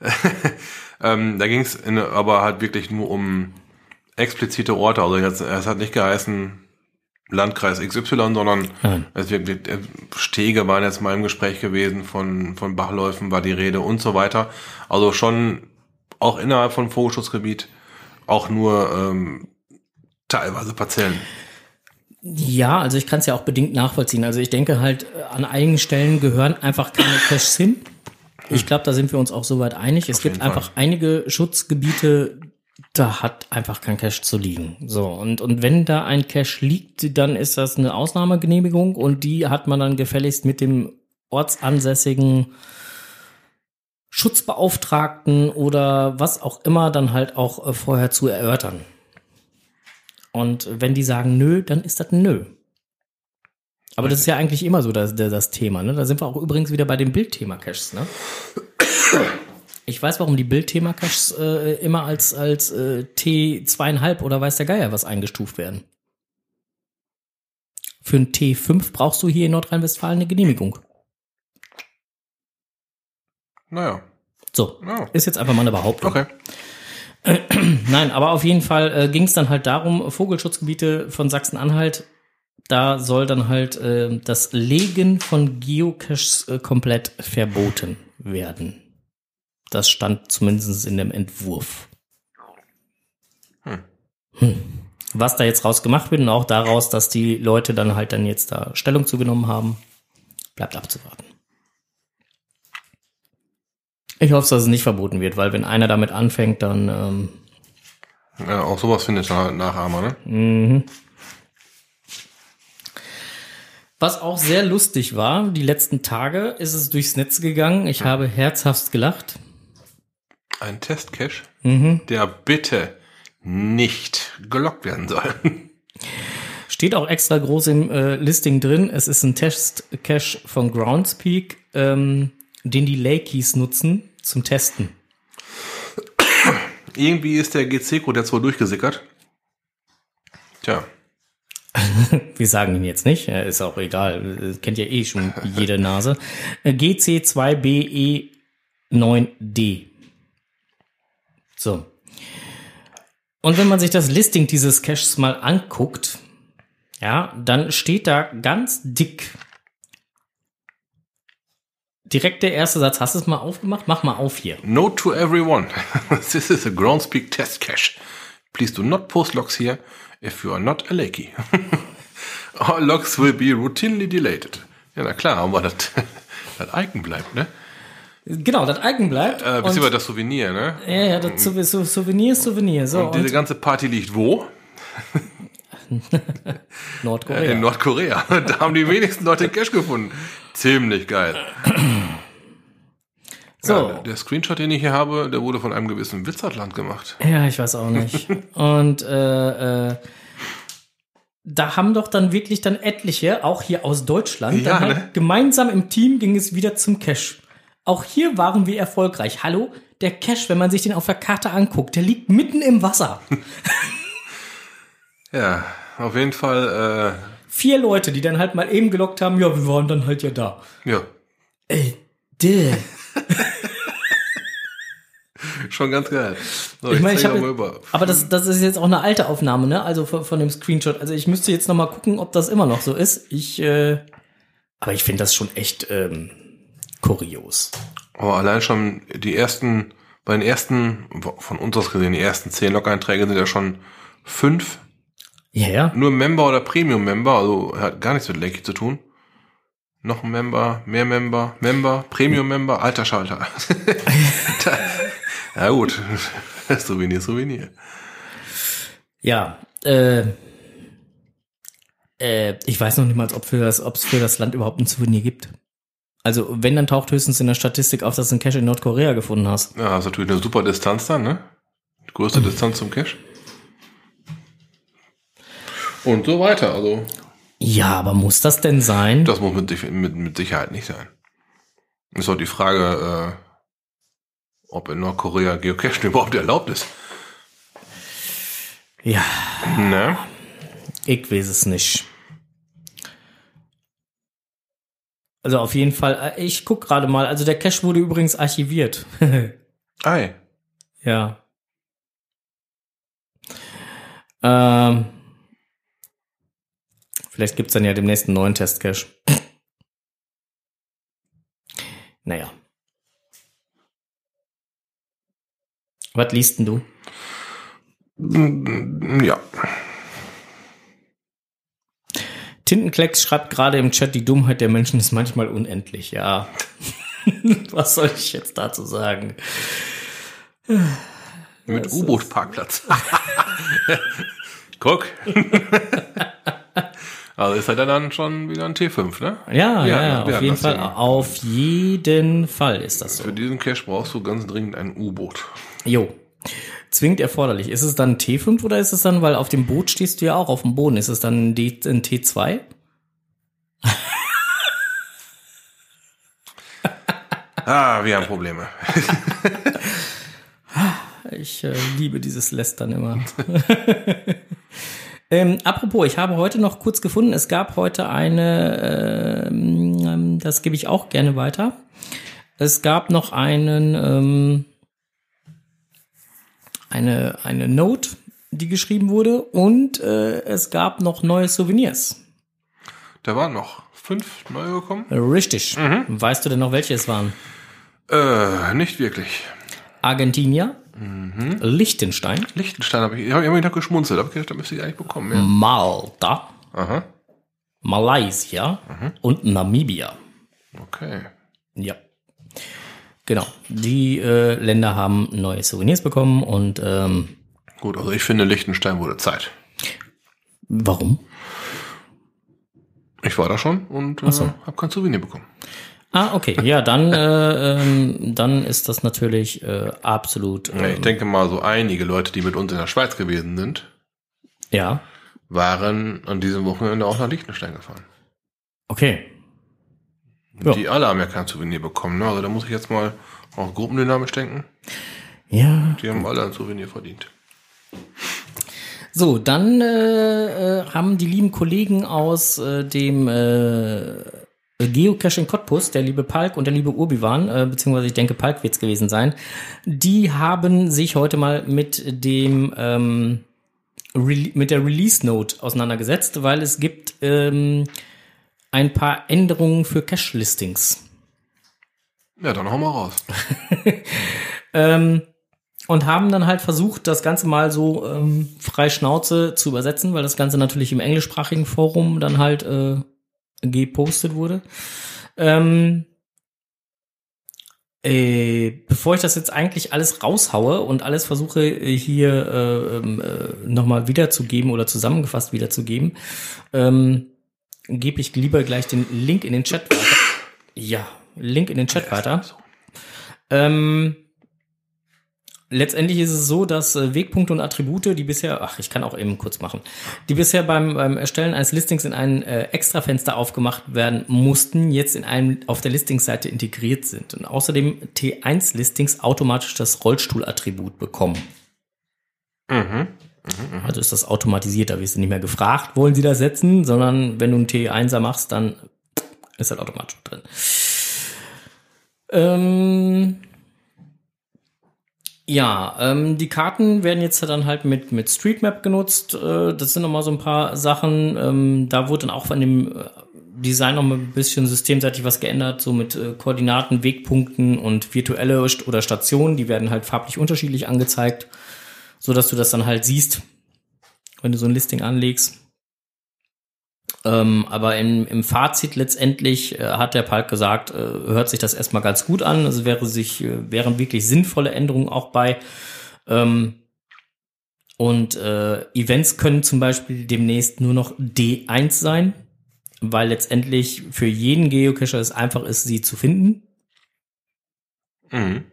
ähm, da ging es aber halt wirklich nur um explizite Orte. Also jetzt, es hat nicht geheißen Landkreis XY, sondern Nein. es wird, äh, Stege waren jetzt mal im Gespräch gewesen, von, von Bachläufen war die Rede und so weiter. Also schon auch innerhalb von Vogelschutzgebiet auch nur ähm, teilweise Parzellen. Ja, also ich kann es ja auch bedingt nachvollziehen. Also ich denke halt, äh, an einigen Stellen gehören einfach keine Caches hin. Ich glaube, da sind wir uns auch soweit einig. Es gibt einfach einige Schutzgebiete, da hat einfach kein Cache zu liegen. So, und, und wenn da ein Cache liegt, dann ist das eine Ausnahmegenehmigung und die hat man dann gefälligst mit dem ortsansässigen Schutzbeauftragten oder was auch immer dann halt auch äh, vorher zu erörtern. Und wenn die sagen nö, dann ist das nö. Aber das ist ja eigentlich immer so das, das, Thema. Ne? Da sind wir auch übrigens wieder bei dem Bildthema-Caches. Ne? Ich weiß, warum die Bildthema-Caches äh, immer als, als äh, T2,5 oder weiß der Geier was eingestuft werden. Für ein T5 brauchst du hier in Nordrhein-Westfalen eine Genehmigung. Naja, So, Ja. ist jetzt einfach mal eine Behauptung. okay. Nein, aber auf jeden Fall äh, ging es dann halt darum, Vogelschutzgebiete von Sachsen-Anhalt, da soll dann halt äh, das Legen von Geocaches äh, komplett verboten werden. Das stand zumindest in dem Entwurf. Hm. Was da jetzt rausgemacht wird und auch daraus, dass die Leute dann halt dann jetzt da Stellung zugenommen haben, bleibt abzuwarten. Ich hoffe, dass es nicht verboten wird, weil wenn einer damit anfängt, dann ähm, Ja, auch sowas findet halt Nachahmer, ne? Mhm. Was auch sehr lustig war, die letzten Tage ist es durchs Netz gegangen. Ich habe herzhaft gelacht. Ein Testcache, Mhm. der bitte nicht gelockt werden soll. Steht auch extra groß im äh, Listing drin. Es ist ein Test-Cache von Groundspeak, ähm, den die Lakeys nutzen zum Testen. Irgendwie ist der GC-Code jetzt wohl durchgesickert. Tja, Wir sagen ihn jetzt nicht, ist auch egal, kennt ja eh schon jede Nase. Äh, GC2BE9D. So. Und wenn man sich das Listing dieses Caches mal anguckt, ja, dann steht da ganz dick direkt der erste Satz. Hast du es mal aufgemacht? Mach mal auf hier. Note to everyone. This is a Groundspeak test cache. Please do not post logs here if you are not a Lakey. All logs will be routinely deleted. Ja, na klar, aber das, das Icon bleibt, ne? Genau, das Icon bleibt. Äh, und, beziehungsweise das Souvenir, ne? ja, ja, das Souv- Souv- Souvenir, ist Souvenir. So, Und diese und ganze Party liegt wo? Nordkorea. In Nordkorea. Da haben die wenigsten Leute Cash gefunden. Ziemlich geil. so. Ja, der Screenshot, den ich hier habe, der wurde von einem gewissen Witzertland gemacht. Ja, ich weiß auch nicht. Und äh, äh, da haben doch dann wirklich dann etliche, auch hier aus Deutschland, Ja, dann halt ne? gemeinsam im Team ging es wieder zum Cash. Auch hier waren wir erfolgreich. Hallo, der Cash, wenn man sich den auf der Karte anguckt, der liegt mitten im Wasser. Ja, auf jeden Fall, Vier Leute, die dann halt mal eben gelockt haben, ja, wir waren dann halt ja da. äh, ja, Äh, däh. schon ganz geil. So, Ich meine, ich zeig habe, aber das, das ist jetzt auch eine alte Aufnahme, ne? Also von, von dem Screenshot. Also ich müsste jetzt noch mal gucken, ob das immer noch so ist. Ich, äh, aber ich finde das schon echt ähm, kurios. Aber allein schon die ersten, bei den ersten, von uns aus gesehen, die ersten zehn Log-Einträge sind ja schon fünf. Ja, ja. Nur Member oder Premium-Member, also hat gar nichts mit Lakey zu tun. Noch ein Member, mehr Member, Member, Premium-Member, alter Schalter. ja gut, Souvenir, Souvenir. Ja, äh, äh, ich weiß noch nicht mal, ob für das, ob es für das Land überhaupt ein Souvenir gibt. Also, wenn, dann taucht höchstens in der Statistik auf, dass du einen Cache in Nordkorea gefunden hast. Ja, das ist natürlich eine super Distanz dann, ne? Die größte Distanz zum Cache. Und so weiter, also. Ja, aber muss das denn sein? Das muss mit, mit, mit Sicherheit nicht sein. Ist doch die Frage, äh, ob in Nordkorea Geocaching überhaupt erlaubt ist. Ja, Ne? ich weiß es nicht. Also auf jeden Fall, äh, ich guck gerade mal, also der Cache wurde übrigens archiviert. Ei. ja. Ähm, vielleicht gibt's dann ja demnächst einen neuen Testcache. Naja. Was liest denn du? Mm, Ja. Tintenklecks schreibt gerade im Chat, die Dummheit der Menschen ist manchmal unendlich. Ja. Was soll ich jetzt dazu sagen? Mit U-Boot-Parkplatz. Guck. also ist er dann schon wieder ein T5, ne? Ja, ja, Ja, auf jeden Fall. Thema. Auf jeden Fall ist das so. Für diesen Cache brauchst du ganz dringend ein U-Boot. Jo. Zwingend erforderlich. Ist es dann ein T5 oder ist es dann, weil auf dem Boot stehst du ja auch auf dem Boden, ist es dann ein, D, ein T2? Ah, wir haben Probleme. Ich äh, liebe dieses Lästern immer. ähm, apropos, ich habe heute noch kurz gefunden, es gab heute eine, ähm, das gebe ich auch gerne weiter. Es gab noch einen, ähm, eine, eine Note, die geschrieben wurde und äh, es gab noch neue Souvenirs. Da waren noch fünf neue gekommen. Richtig. Weißt du denn noch, welche es waren? Äh, nicht wirklich. Argentinier, Liechtenstein, Liechtenstein habe ich, ich habe immer noch geschmunzelt, habe gedacht, da müsste ich eigentlich bekommen, ja. Malta, Aha. Malaysia und Namibia. Okay. Ja. Genau. Die äh, Länder haben neue Souvenirs bekommen und ähm, Gut, also ich finde, Liechtenstein wurde Zeit. warum? Ich war da schon und äh, habe kein Souvenir bekommen. Ah, okay. Ja, dann, äh, ähm, dann ist das natürlich äh, absolut. Ja, ich Ähm, denke mal, so einige Leute, die mit uns in der Schweiz gewesen sind, ja. waren an diesem Wochenende auch nach Liechtenstein gefahren. Okay. Ja. Die alle haben ja kein Souvenir bekommen. Ne? Also da muss ich jetzt mal auch gruppendynamisch denken. Ja. Die haben alle ein Souvenir verdient. So, dann äh, äh, haben die lieben Kollegen aus äh, dem äh, Geocaching Cottbus, der liebe Palk und der liebe Urbiwan, äh, beziehungsweise ich denke Palk wird's gewesen sein, die haben sich heute mal mit dem ähm, Rele mit der Release Note auseinandergesetzt, weil es gibt ähm, ein paar Änderungen für Cache-Listings. Ja, dann hau mal raus. Ähm, und haben dann halt versucht, das Ganze mal so ähm, frei Schnauze zu übersetzen, weil das Ganze natürlich im englischsprachigen Forum dann halt äh, gepostet wurde. Ähm, äh, bevor ich das jetzt eigentlich alles raushaue und alles versuche äh, hier äh, ähm, äh, nochmal wiederzugeben oder zusammengefasst wiederzugeben, ähm, gebe ich lieber gleich den Link in den Chat weiter. Ja, Link in den Chat weiter. Ähm, letztendlich ist es so, dass äh, Wegpunkte und Attribute, die bisher, ach, ich kann auch eben kurz machen, die bisher beim, beim Erstellen eines Listings in ein äh, Extrafenster aufgemacht werden mussten, jetzt in einem auf der Listingsseite integriert sind und außerdem T1-Listings automatisch das Rollstuhlattribut bekommen. Mhm. Also ist das automatisiert, da wirst du nicht mehr gefragt, wollen sie das setzen, sondern wenn du einen T1er machst, dann ist das automatisch drin. Ähm, ja, ähm, die Karten werden jetzt dann halt mit, mit Streetmap genutzt. Äh, das sind nochmal so ein paar Sachen. Ähm, da wurde dann auch von dem, äh, Design noch mal ein bisschen systemseitig was geändert, so mit äh, Koordinaten, Wegpunkten und virtuelle oder Stationen, die werden halt farblich unterschiedlich angezeigt, so dass du das dann halt siehst, wenn du so ein Listing anlegst. Ähm, aber im, im Fazit letztendlich äh, hat der Palk gesagt, äh, hört sich das erstmal ganz gut an. Also wäre sich, äh, wären wirklich sinnvolle Änderungen auch bei. Ähm, und äh, Events können zum Beispiel demnächst nur noch D1 sein, weil letztendlich für jeden Geocacher es einfach ist, sie zu finden. Mhm.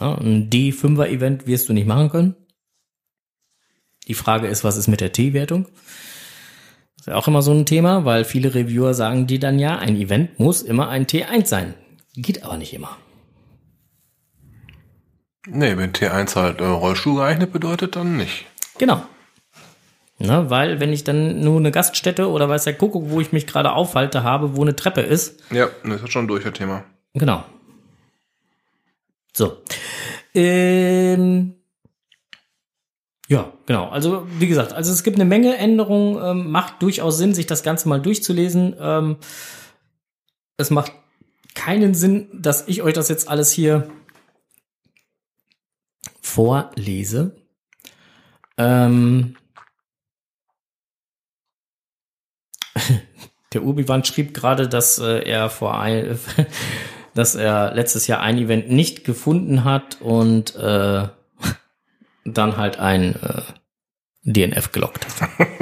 Ja, ein D5er-Event wirst du nicht machen können. Die Frage ist, was ist mit der T-Wertung? Ist ja auch immer so ein Thema, weil viele Reviewer sagen die dann ja, ein Event muss immer ein T1 sein. Geht aber nicht immer. Nee, wenn T1 halt äh, Rollstuhl geeignet bedeutet, dann nicht. Genau. Na, weil wenn ich dann nur eine Gaststätte oder weiß der Kuckuck, wo ich mich gerade aufhalte, habe, wo eine Treppe ist. Ja, das ist schon durch das Thema. Genau. So. Ähm, ja, genau. Also wie gesagt, also es gibt eine Menge Änderungen. Ähm, macht durchaus Sinn, sich das Ganze mal durchzulesen. Ähm, es macht keinen Sinn, dass ich euch das jetzt alles hier vorlese. Ähm, der Urbiwan schrieb gerade, dass äh, er vor ein, dass er letztes Jahr ein Event nicht gefunden hat und äh, dann halt ein äh, DNF gelockt hat.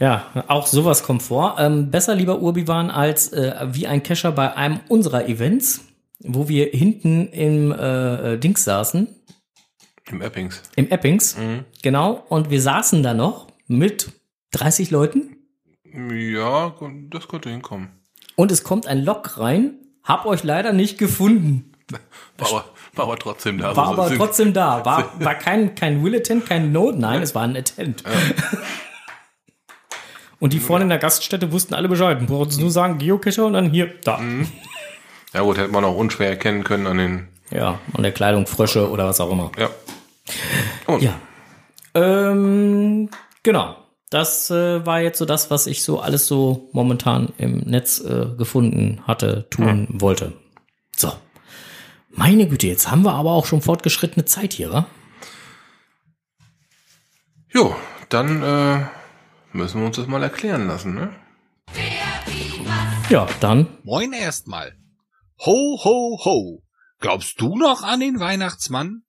ja, auch sowas kommt vor. Ähm, besser lieber Urbiwan als äh, wie ein Cacher bei einem unserer Events, wo wir hinten im äh Dings saßen. Im Eppings. Im Eppings, mhm. genau. Und wir saßen da noch mit 30 Leuten. Ja, das könnte hinkommen. Und es kommt ein Lok rein. Hab euch leider nicht gefunden. War aber, war aber trotzdem da. War aber trotzdem da. War, war kein, kein Will-Attent, kein Node, nein, es war ein Attent. Ja. Und die vorne in der Gaststätte wussten alle Bescheid. Du brauchst nur sagen, Geocacher und dann hier, da. Mhm. Ja gut, hätte man auch unschwer erkennen können an den... Ja, an der Kleidung, Frösche oder was auch immer. Ja. Und. Ja. Ähm, genau. Das äh, war jetzt so das, was ich so alles so momentan im Netz äh, gefunden hatte, tun mhm. wollte. So. Meine Güte, jetzt haben wir aber auch schon fortgeschrittene Zeit hier, wa? Jo, dann äh, müssen wir uns das mal erklären lassen, ne? Ja, dann. Moin erstmal. Ho, ho, ho. Glaubst du noch an den Weihnachtsmann?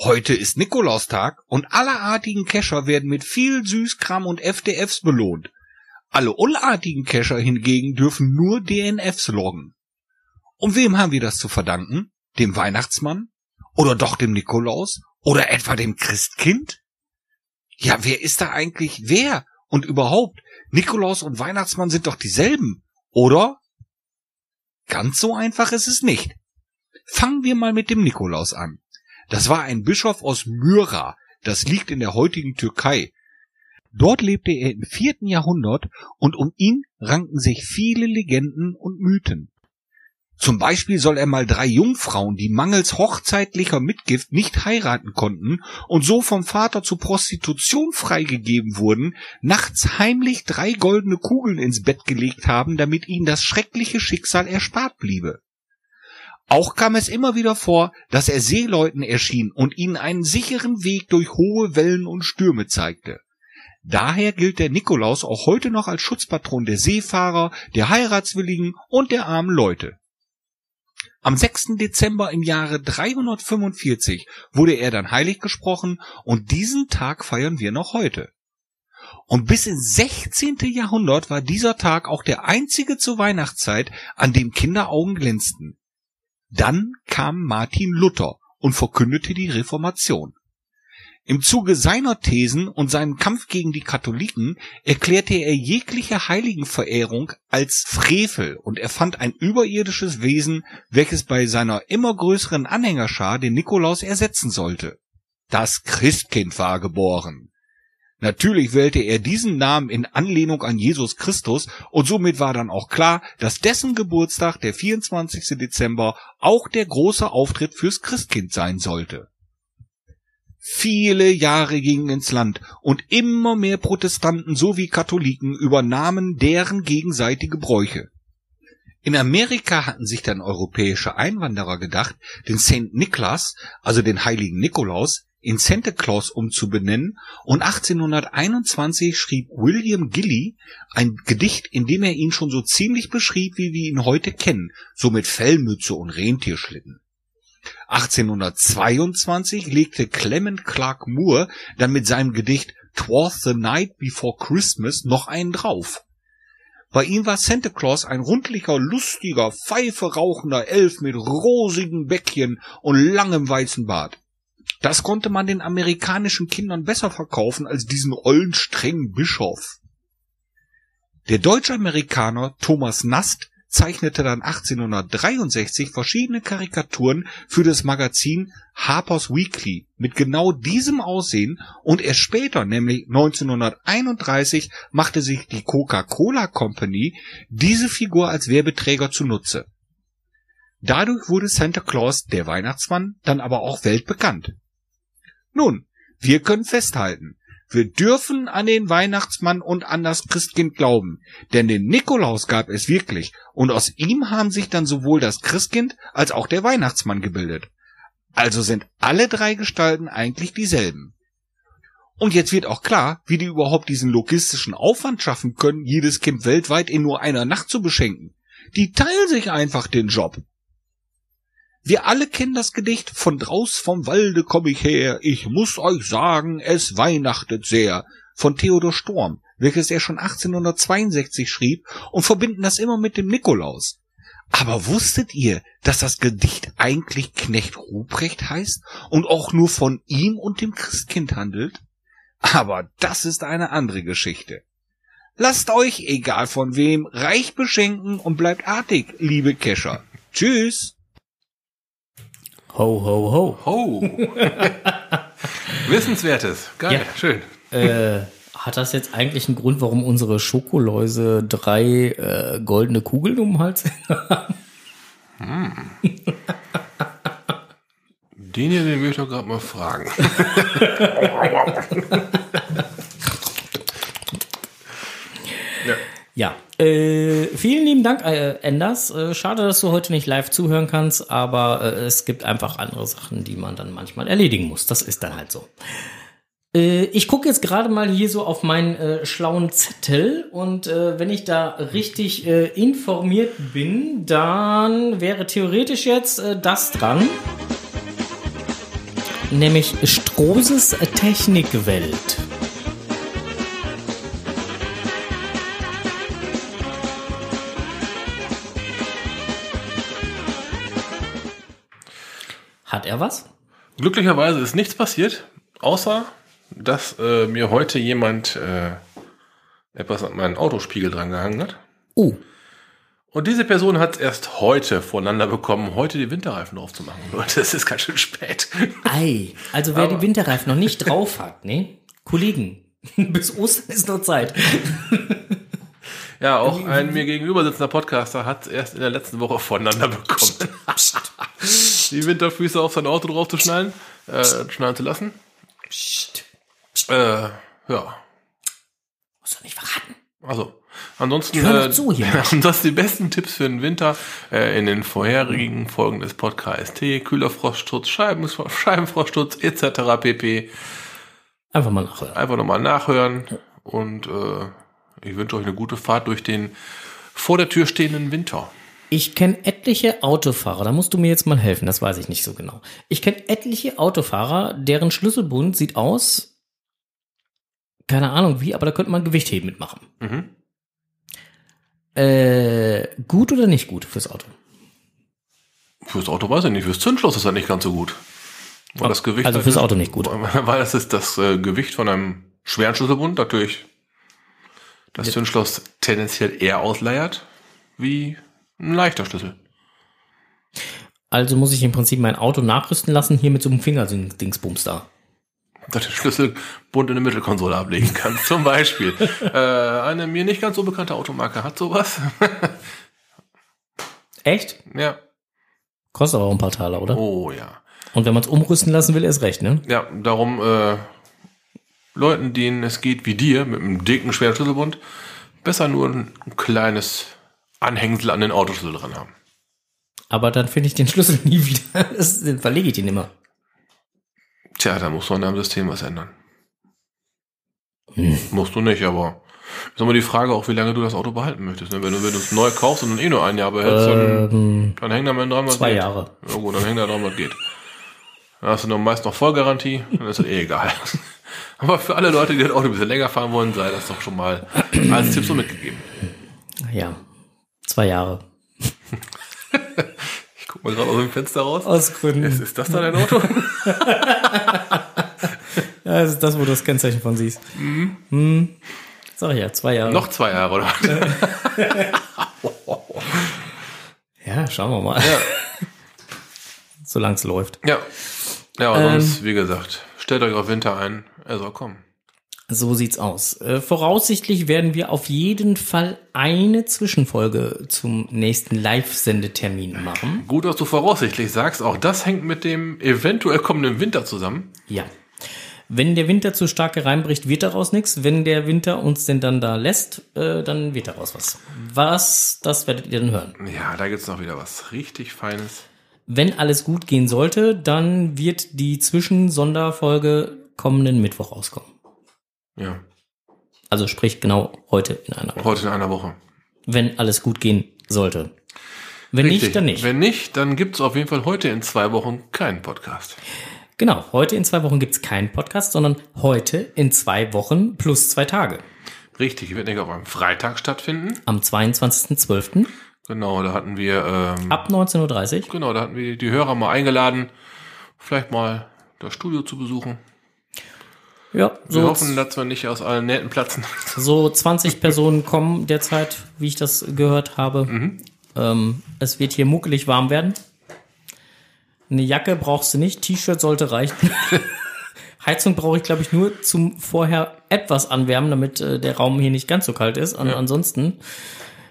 Heute ist Nikolaustag und alle artigen Kescher werden mit viel Süßkram und FDFs belohnt. Alle unartigen Kescher hingegen dürfen nur DNFs loggen. Und wem haben wir das zu verdanken? Dem Weihnachtsmann? Oder doch dem Nikolaus? Oder etwa dem Christkind? Ja, wer ist da eigentlich wer? Und überhaupt, Nikolaus und Weihnachtsmann sind doch dieselben, oder? Ganz so einfach ist es nicht. Fangen wir mal mit dem Nikolaus an. Das war ein Bischof aus Myra, das liegt in der heutigen Türkei. Dort lebte er im vierten Jahrhundert und um ihn ranken sich viele Legenden und Mythen. Zum Beispiel soll er mal drei Jungfrauen, die mangels hochzeitlicher Mitgift nicht heiraten konnten und so vom Vater zur Prostitution freigegeben wurden, nachts heimlich drei goldene Kugeln ins Bett gelegt haben, damit ihnen das schreckliche Schicksal erspart bliebe. Auch kam es immer wieder vor, dass er Seeleuten erschien und ihnen einen sicheren Weg durch hohe Wellen und Stürme zeigte. Daher gilt der Nikolaus auch heute noch als Schutzpatron der Seefahrer, der Heiratswilligen und der armen Leute. Am 6. Dezember im Jahre 345 wurde er dann heilig gesprochen und diesen Tag feiern wir noch heute. Und bis ins 16. Jahrhundert war dieser Tag auch der einzige zur Weihnachtszeit, an dem Kinderaugen glänzten. Dann kam Martin Luther und verkündete die Reformation. Im Zuge seiner Thesen und seinem Kampf gegen die Katholiken erklärte er jegliche Heiligenverehrung als Frevel und erfand ein überirdisches Wesen, welches bei seiner immer größeren Anhängerschar den Nikolaus ersetzen sollte. Das Christkind war geboren. Natürlich wählte er diesen Namen in Anlehnung an Jesus Christus und somit war dann auch klar, dass dessen Geburtstag, der 24. Dezember, auch der große Auftritt fürs Christkind sein sollte. Viele Jahre gingen ins Land und immer mehr Protestanten sowie Katholiken übernahmen deren gegenseitige Bräuche. In Amerika hatten sich dann europäische Einwanderer gedacht, den St. Nicholas, also den heiligen Nikolaus, in Santa Claus umzubenennen und 1821 schrieb William Gilly ein Gedicht, in dem er ihn schon so ziemlich beschrieb, wie wir ihn heute kennen, so mit Fellmütze und Rentierschlitten. 1822 legte Clement Clark Moore dann mit seinem Gedicht Twas the Night Before Christmas noch einen drauf. Bei ihm war Santa Claus ein rundlicher, lustiger, Pfeife rauchender Elf mit rosigen Bäckchen und langem weißen Bart. Das konnte man den amerikanischen Kindern besser verkaufen als diesen ollen strengen Bischof. Der Deutsch-Amerikaner Thomas Nast zeichnete dann 1863 verschiedene Karikaturen für das Magazin Harper's Weekly mit genau diesem Aussehen und erst später, nämlich 1931, machte sich die Coca-Cola Company diese Figur als Werbeträger zunutze. Dadurch wurde Santa Claus, der Weihnachtsmann, dann aber auch weltbekannt. Nun, wir können festhalten, wir dürfen an den Weihnachtsmann und an das Christkind glauben, denn den Nikolaus gab es wirklich, und aus ihm haben sich dann sowohl das Christkind als auch der Weihnachtsmann gebildet. Also sind alle drei Gestalten eigentlich dieselben. Und jetzt wird auch klar, wie die überhaupt diesen logistischen Aufwand schaffen können, jedes Kind weltweit in nur einer Nacht zu beschenken. Die teilen sich einfach den Job. Wir alle kennen das Gedicht Von draus vom Walde komm ich her, ich muss euch sagen, es weihnachtet sehr von Theodor Storm, welches er schon 1862 schrieb und verbinden das immer mit dem Nikolaus. Aber wusstet ihr, dass das Gedicht eigentlich Knecht Ruprecht heißt und auch nur von ihm und dem Christkind handelt? Aber das ist eine andere Geschichte. Lasst euch, egal von wem, reich beschenken und bleibt artig, liebe Kescher. Tschüss! Ho, ho, ho. Ho. Wissenswertes. Geil, Ja. schön. Äh, hat das jetzt eigentlich einen Grund, warum unsere Schokoläuse drei äh, goldene Kugeln um den Hals haben? Den hier, den will ich doch gerade mal fragen. ja. Ja, äh, vielen Dank, äh, Enders. Äh, schade, dass du heute nicht live zuhören kannst, aber äh, es gibt einfach andere Sachen, die man dann manchmal erledigen muss. Das ist dann halt so. Äh, ich gucke jetzt gerade mal hier so auf meinen schlauen Zettel und wenn ich da richtig informiert bin, dann wäre theoretisch jetzt das dran. Nämlich Strohses Technikwelt. Er was? Glücklicherweise ist nichts passiert, außer dass äh, mir heute jemand äh, etwas an meinen Autospiegel dran gehangen hat. Oh, Und diese Person hat es erst heute voneinander bekommen, heute die Winterreifen drauf zu machen. Leute, es ist ganz schön spät. ei. Also wer Aber- die Winterreifen noch nicht drauf hat, ne? Kollegen, bis Ostern ist noch Zeit. Ja, auch ein mir gegenüber sitzender Podcaster hat es erst in der letzten Woche voneinander bekommen. Die Winterfüße auf sein Auto draufzuschnallen, äh, schnallen zu lassen. Psst. Äh, ja, Muss doch nicht verraten. Also, ansonsten, äh, zu hier. ansonsten die besten Tipps für den Winter äh, in den vorherigen Folgen des Podcasts. Kühler Frostschutz, Scheiben, Scheibenfrostschutz etc. pp. Einfach mal nachhören. Einfach nochmal nachhören und äh, ich wünsche euch eine gute Fahrt durch den vor der Tür stehenden Winter. Ich kenne etliche Autofahrer, da musst du mir jetzt mal helfen, das weiß ich nicht so genau. Ich kenne etliche Autofahrer, deren Schlüsselbund sieht aus, keine Ahnung wie, aber da könnte man Gewichtheben mitmachen. Mhm. Äh, gut oder nicht gut fürs Auto? Fürs Auto weiß ich nicht, fürs Zündschloss ist das nicht ganz so gut. Weil das Gewicht Also fürs Auto nicht gut. Weil das ist das äh, Gewicht von einem schweren Schlüsselbund natürlich das Zündschloss tendenziell eher ausleiert wie ein leichter Schlüssel. Also muss ich im Prinzip mein Auto nachrüsten lassen, hier mit so einem Fingerdingsbums da. Dass den Schlüsselbund in der Mittelkonsole ablegen kannst, zum Beispiel. äh, eine mir nicht ganz so bekannte Automarke hat sowas. Echt? ja. Kostet aber auch ein paar Taler, oder? Oh ja. Und wenn man es umrüsten lassen will, erst recht, ne? Ja, darum äh, Leuten, denen es geht wie dir, mit einem dicken, schweren Schlüsselbund, besser nur ein kleines Anhängsel an den Autoschlüssel dran haben. Aber dann finde ich den Schlüssel nie wieder. Das, verlege ich den immer. Tja, da muss man am System was ändern. Hm. Musst du nicht, aber ist immer die Frage auch, wie lange du das Auto behalten möchtest. Ne? Wenn du wenn du es neu kaufst und dann eh nur ein Jahr behältst, dann, Ähm, dann hängt da mal dran, was zwei geht. Jahre. Ja gut, dann hängt da dran, was geht. Dann hast du noch meist noch Vollgarantie, dann ist das eh egal. Aber für alle Leute, die das Auto ein bisschen länger fahren wollen, sei das doch schon mal als Tipp so mitgegeben. Ja, zwei Jahre. Ich guck mal gerade aus dem Fenster raus. Aus Gründen. Ist, ist das da dein Auto? Ja, das ist das, wo du das Kennzeichen von siehst. Mhm. Sag ich ja, zwei Jahre. noch zwei Jahre, oder? Ja, schauen wir mal. Ja. Solange es läuft. Ja. Ja, aber Ähm. sonst, wie gesagt, stellt euch auf Winter ein. Er soll kommen. So sieht's aus. Äh, voraussichtlich werden wir auf jeden Fall eine Zwischenfolge zum nächsten Live-Sendetermin machen. Gut, dass du voraussichtlich sagst, auch das hängt mit dem eventuell kommenden Winter zusammen. Ja. Wenn der Winter zu stark hereinbricht, wird daraus nichts. Wenn der Winter uns denn dann da lässt, äh, dann wird daraus was. Was, das werdet ihr dann hören. Ja, da gibt's noch wieder was richtig Feines. Wenn alles gut gehen sollte, dann wird die Zwischensonderfolge kommenden Mittwoch rauskommen. Ja, Also sprich genau heute in einer Woche. heute in einer Woche. Wenn alles gut gehen sollte. Wenn nicht, dann nicht. Wenn nicht, dann gibt's auf jeden Fall heute in zwei Wochen keinen Podcast. Genau, heute in zwei Wochen gibt's keinen Podcast, sondern heute in zwei Wochen plus zwei Tage. Richtig, wird nicht auf einem Freitag stattfinden. Am 22.12. Genau, da hatten wir, ähm, ab 19.30 Uhr. genau, da hatten wir die Hörer mal eingeladen, vielleicht mal das Studio zu besuchen. Ja, Wir so, hoffen, dass wir nicht aus allen Nähten platzen. so 20 Personen kommen derzeit, wie ich das gehört habe. Ähm, es wird hier muckelig warm werden. Eine Jacke brauchst du nicht, T-Shirt sollte reichen. Heizung brauche ich, glaube ich, nur zum vorher etwas anwärmen, damit äh, der Raum hier nicht ganz so kalt ist. An, Ansonsten,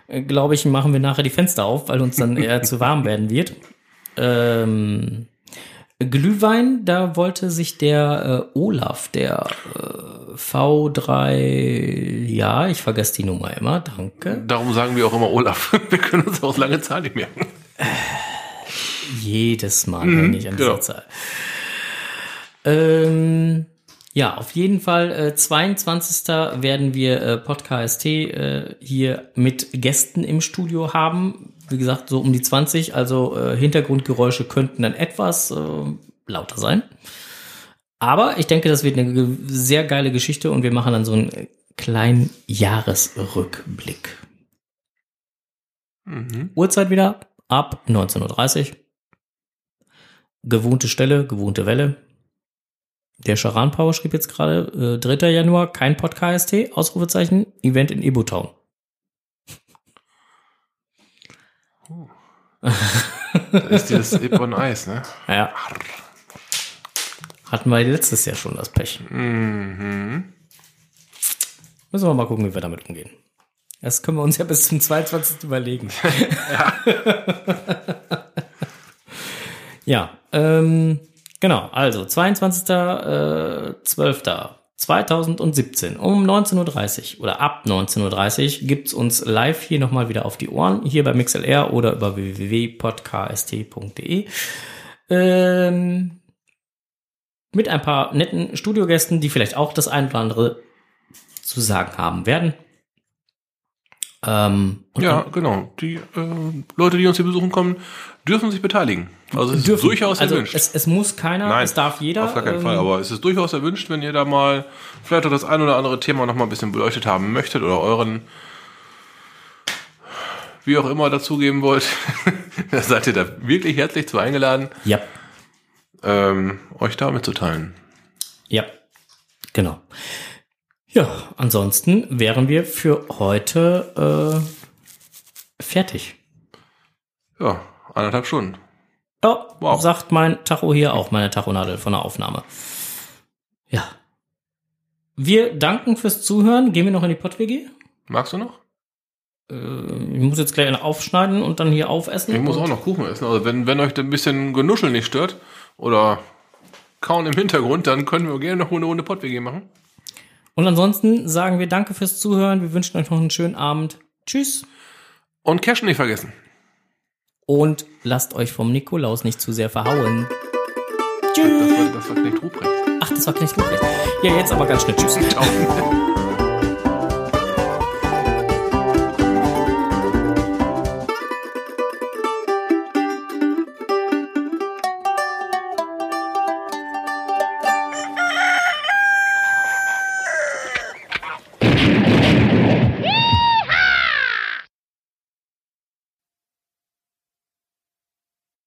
äh, glaube ich, machen wir nachher die Fenster auf, weil uns dann eher zu warm werden wird. Ähm, Glühwein, da wollte sich der äh, Olaf, der äh, V3, ja, ich vergesse die Nummer immer, danke. Darum sagen wir auch immer Olaf. Wir können uns auch lange Zahl nicht merken. Jedes Mal, wenn ich an dieser genau. Zahl. Ähm, ja, auf jeden Fall, äh, 22. werden wir äh, Podcast äh, hier mit Gästen im Studio haben. Wie gesagt, so um die 20, also äh, Hintergrundgeräusche könnten dann etwas äh, lauter sein. Aber ich denke, das wird eine ge- sehr geile Geschichte und wir machen dann so einen kleinen Jahresrückblick. Mhm. Uhrzeit wieder ab 19.30 Uhr. Gewohnte Stelle, gewohnte Welle. Der Charan Power schrieb jetzt gerade, äh, 3. Januar, kein Podcast, Ausrufezeichen, Event in Ibutown. Das ist dieses Ip on Eis, ne? Ja. Hatten wir letztes Jahr schon das Pech. Mhm. Müssen wir mal gucken, wie wir damit umgehen. Das können wir uns ja bis zum 22. überlegen. ja, ähm, genau. Also 22.12.2017 um 19.30 Uhr oder ab 19.30 Uhr gibt's uns live hier nochmal wieder auf die Ohren, hier bei MixLR oder über www.podcast.de. Ähm, mit ein paar netten Studiogästen, die vielleicht auch das ein oder andere zu sagen haben werden. Ähm, Ja, genau. Die äh, Leute, die uns hier besuchen kommen, dürfen sich beteiligen. Also es ist dürfen- durchaus also erwünscht. Es, es muss keiner, Nein, es darf jeder. Auf gar keinen ähm, Fall, aber es ist durchaus erwünscht, wenn ihr da mal vielleicht auch das ein oder andere Thema noch mal ein bisschen beleuchtet haben möchtet oder euren wie auch immer dazugeben wollt, da seid ihr da wirklich herzlich zu eingeladen, Ja, ähm, euch da mitzuteilen. ja, genau. Ja, ansonsten wären wir für heute äh, fertig. Ja, anderthalb Stunden. Ja, Wow. sagt mein Tacho hier auch, meine Tachonadel von der Aufnahme. Ja. Wir danken fürs Zuhören. Gehen wir noch in die Pott-WG? Magst du noch? Äh, ich muss jetzt gleich aufschneiden und dann hier aufessen. Ich muss auch noch Kuchen essen. Also wenn, wenn euch ein bisschen Genuschel nicht stört oder Kauen im Hintergrund, dann können wir gerne noch eine Runde PodWG machen. Und ansonsten sagen wir danke fürs Zuhören. Wir wünschen euch noch einen schönen Abend. Tschüss. Und Cashen nicht vergessen. Und lasst euch vom Nikolaus nicht zu sehr verhauen. Das war, das war Knecht Ruprecht. Ach, das war Knecht Ruprecht. Ja, jetzt aber ganz schnell. Tschüss. Ciao.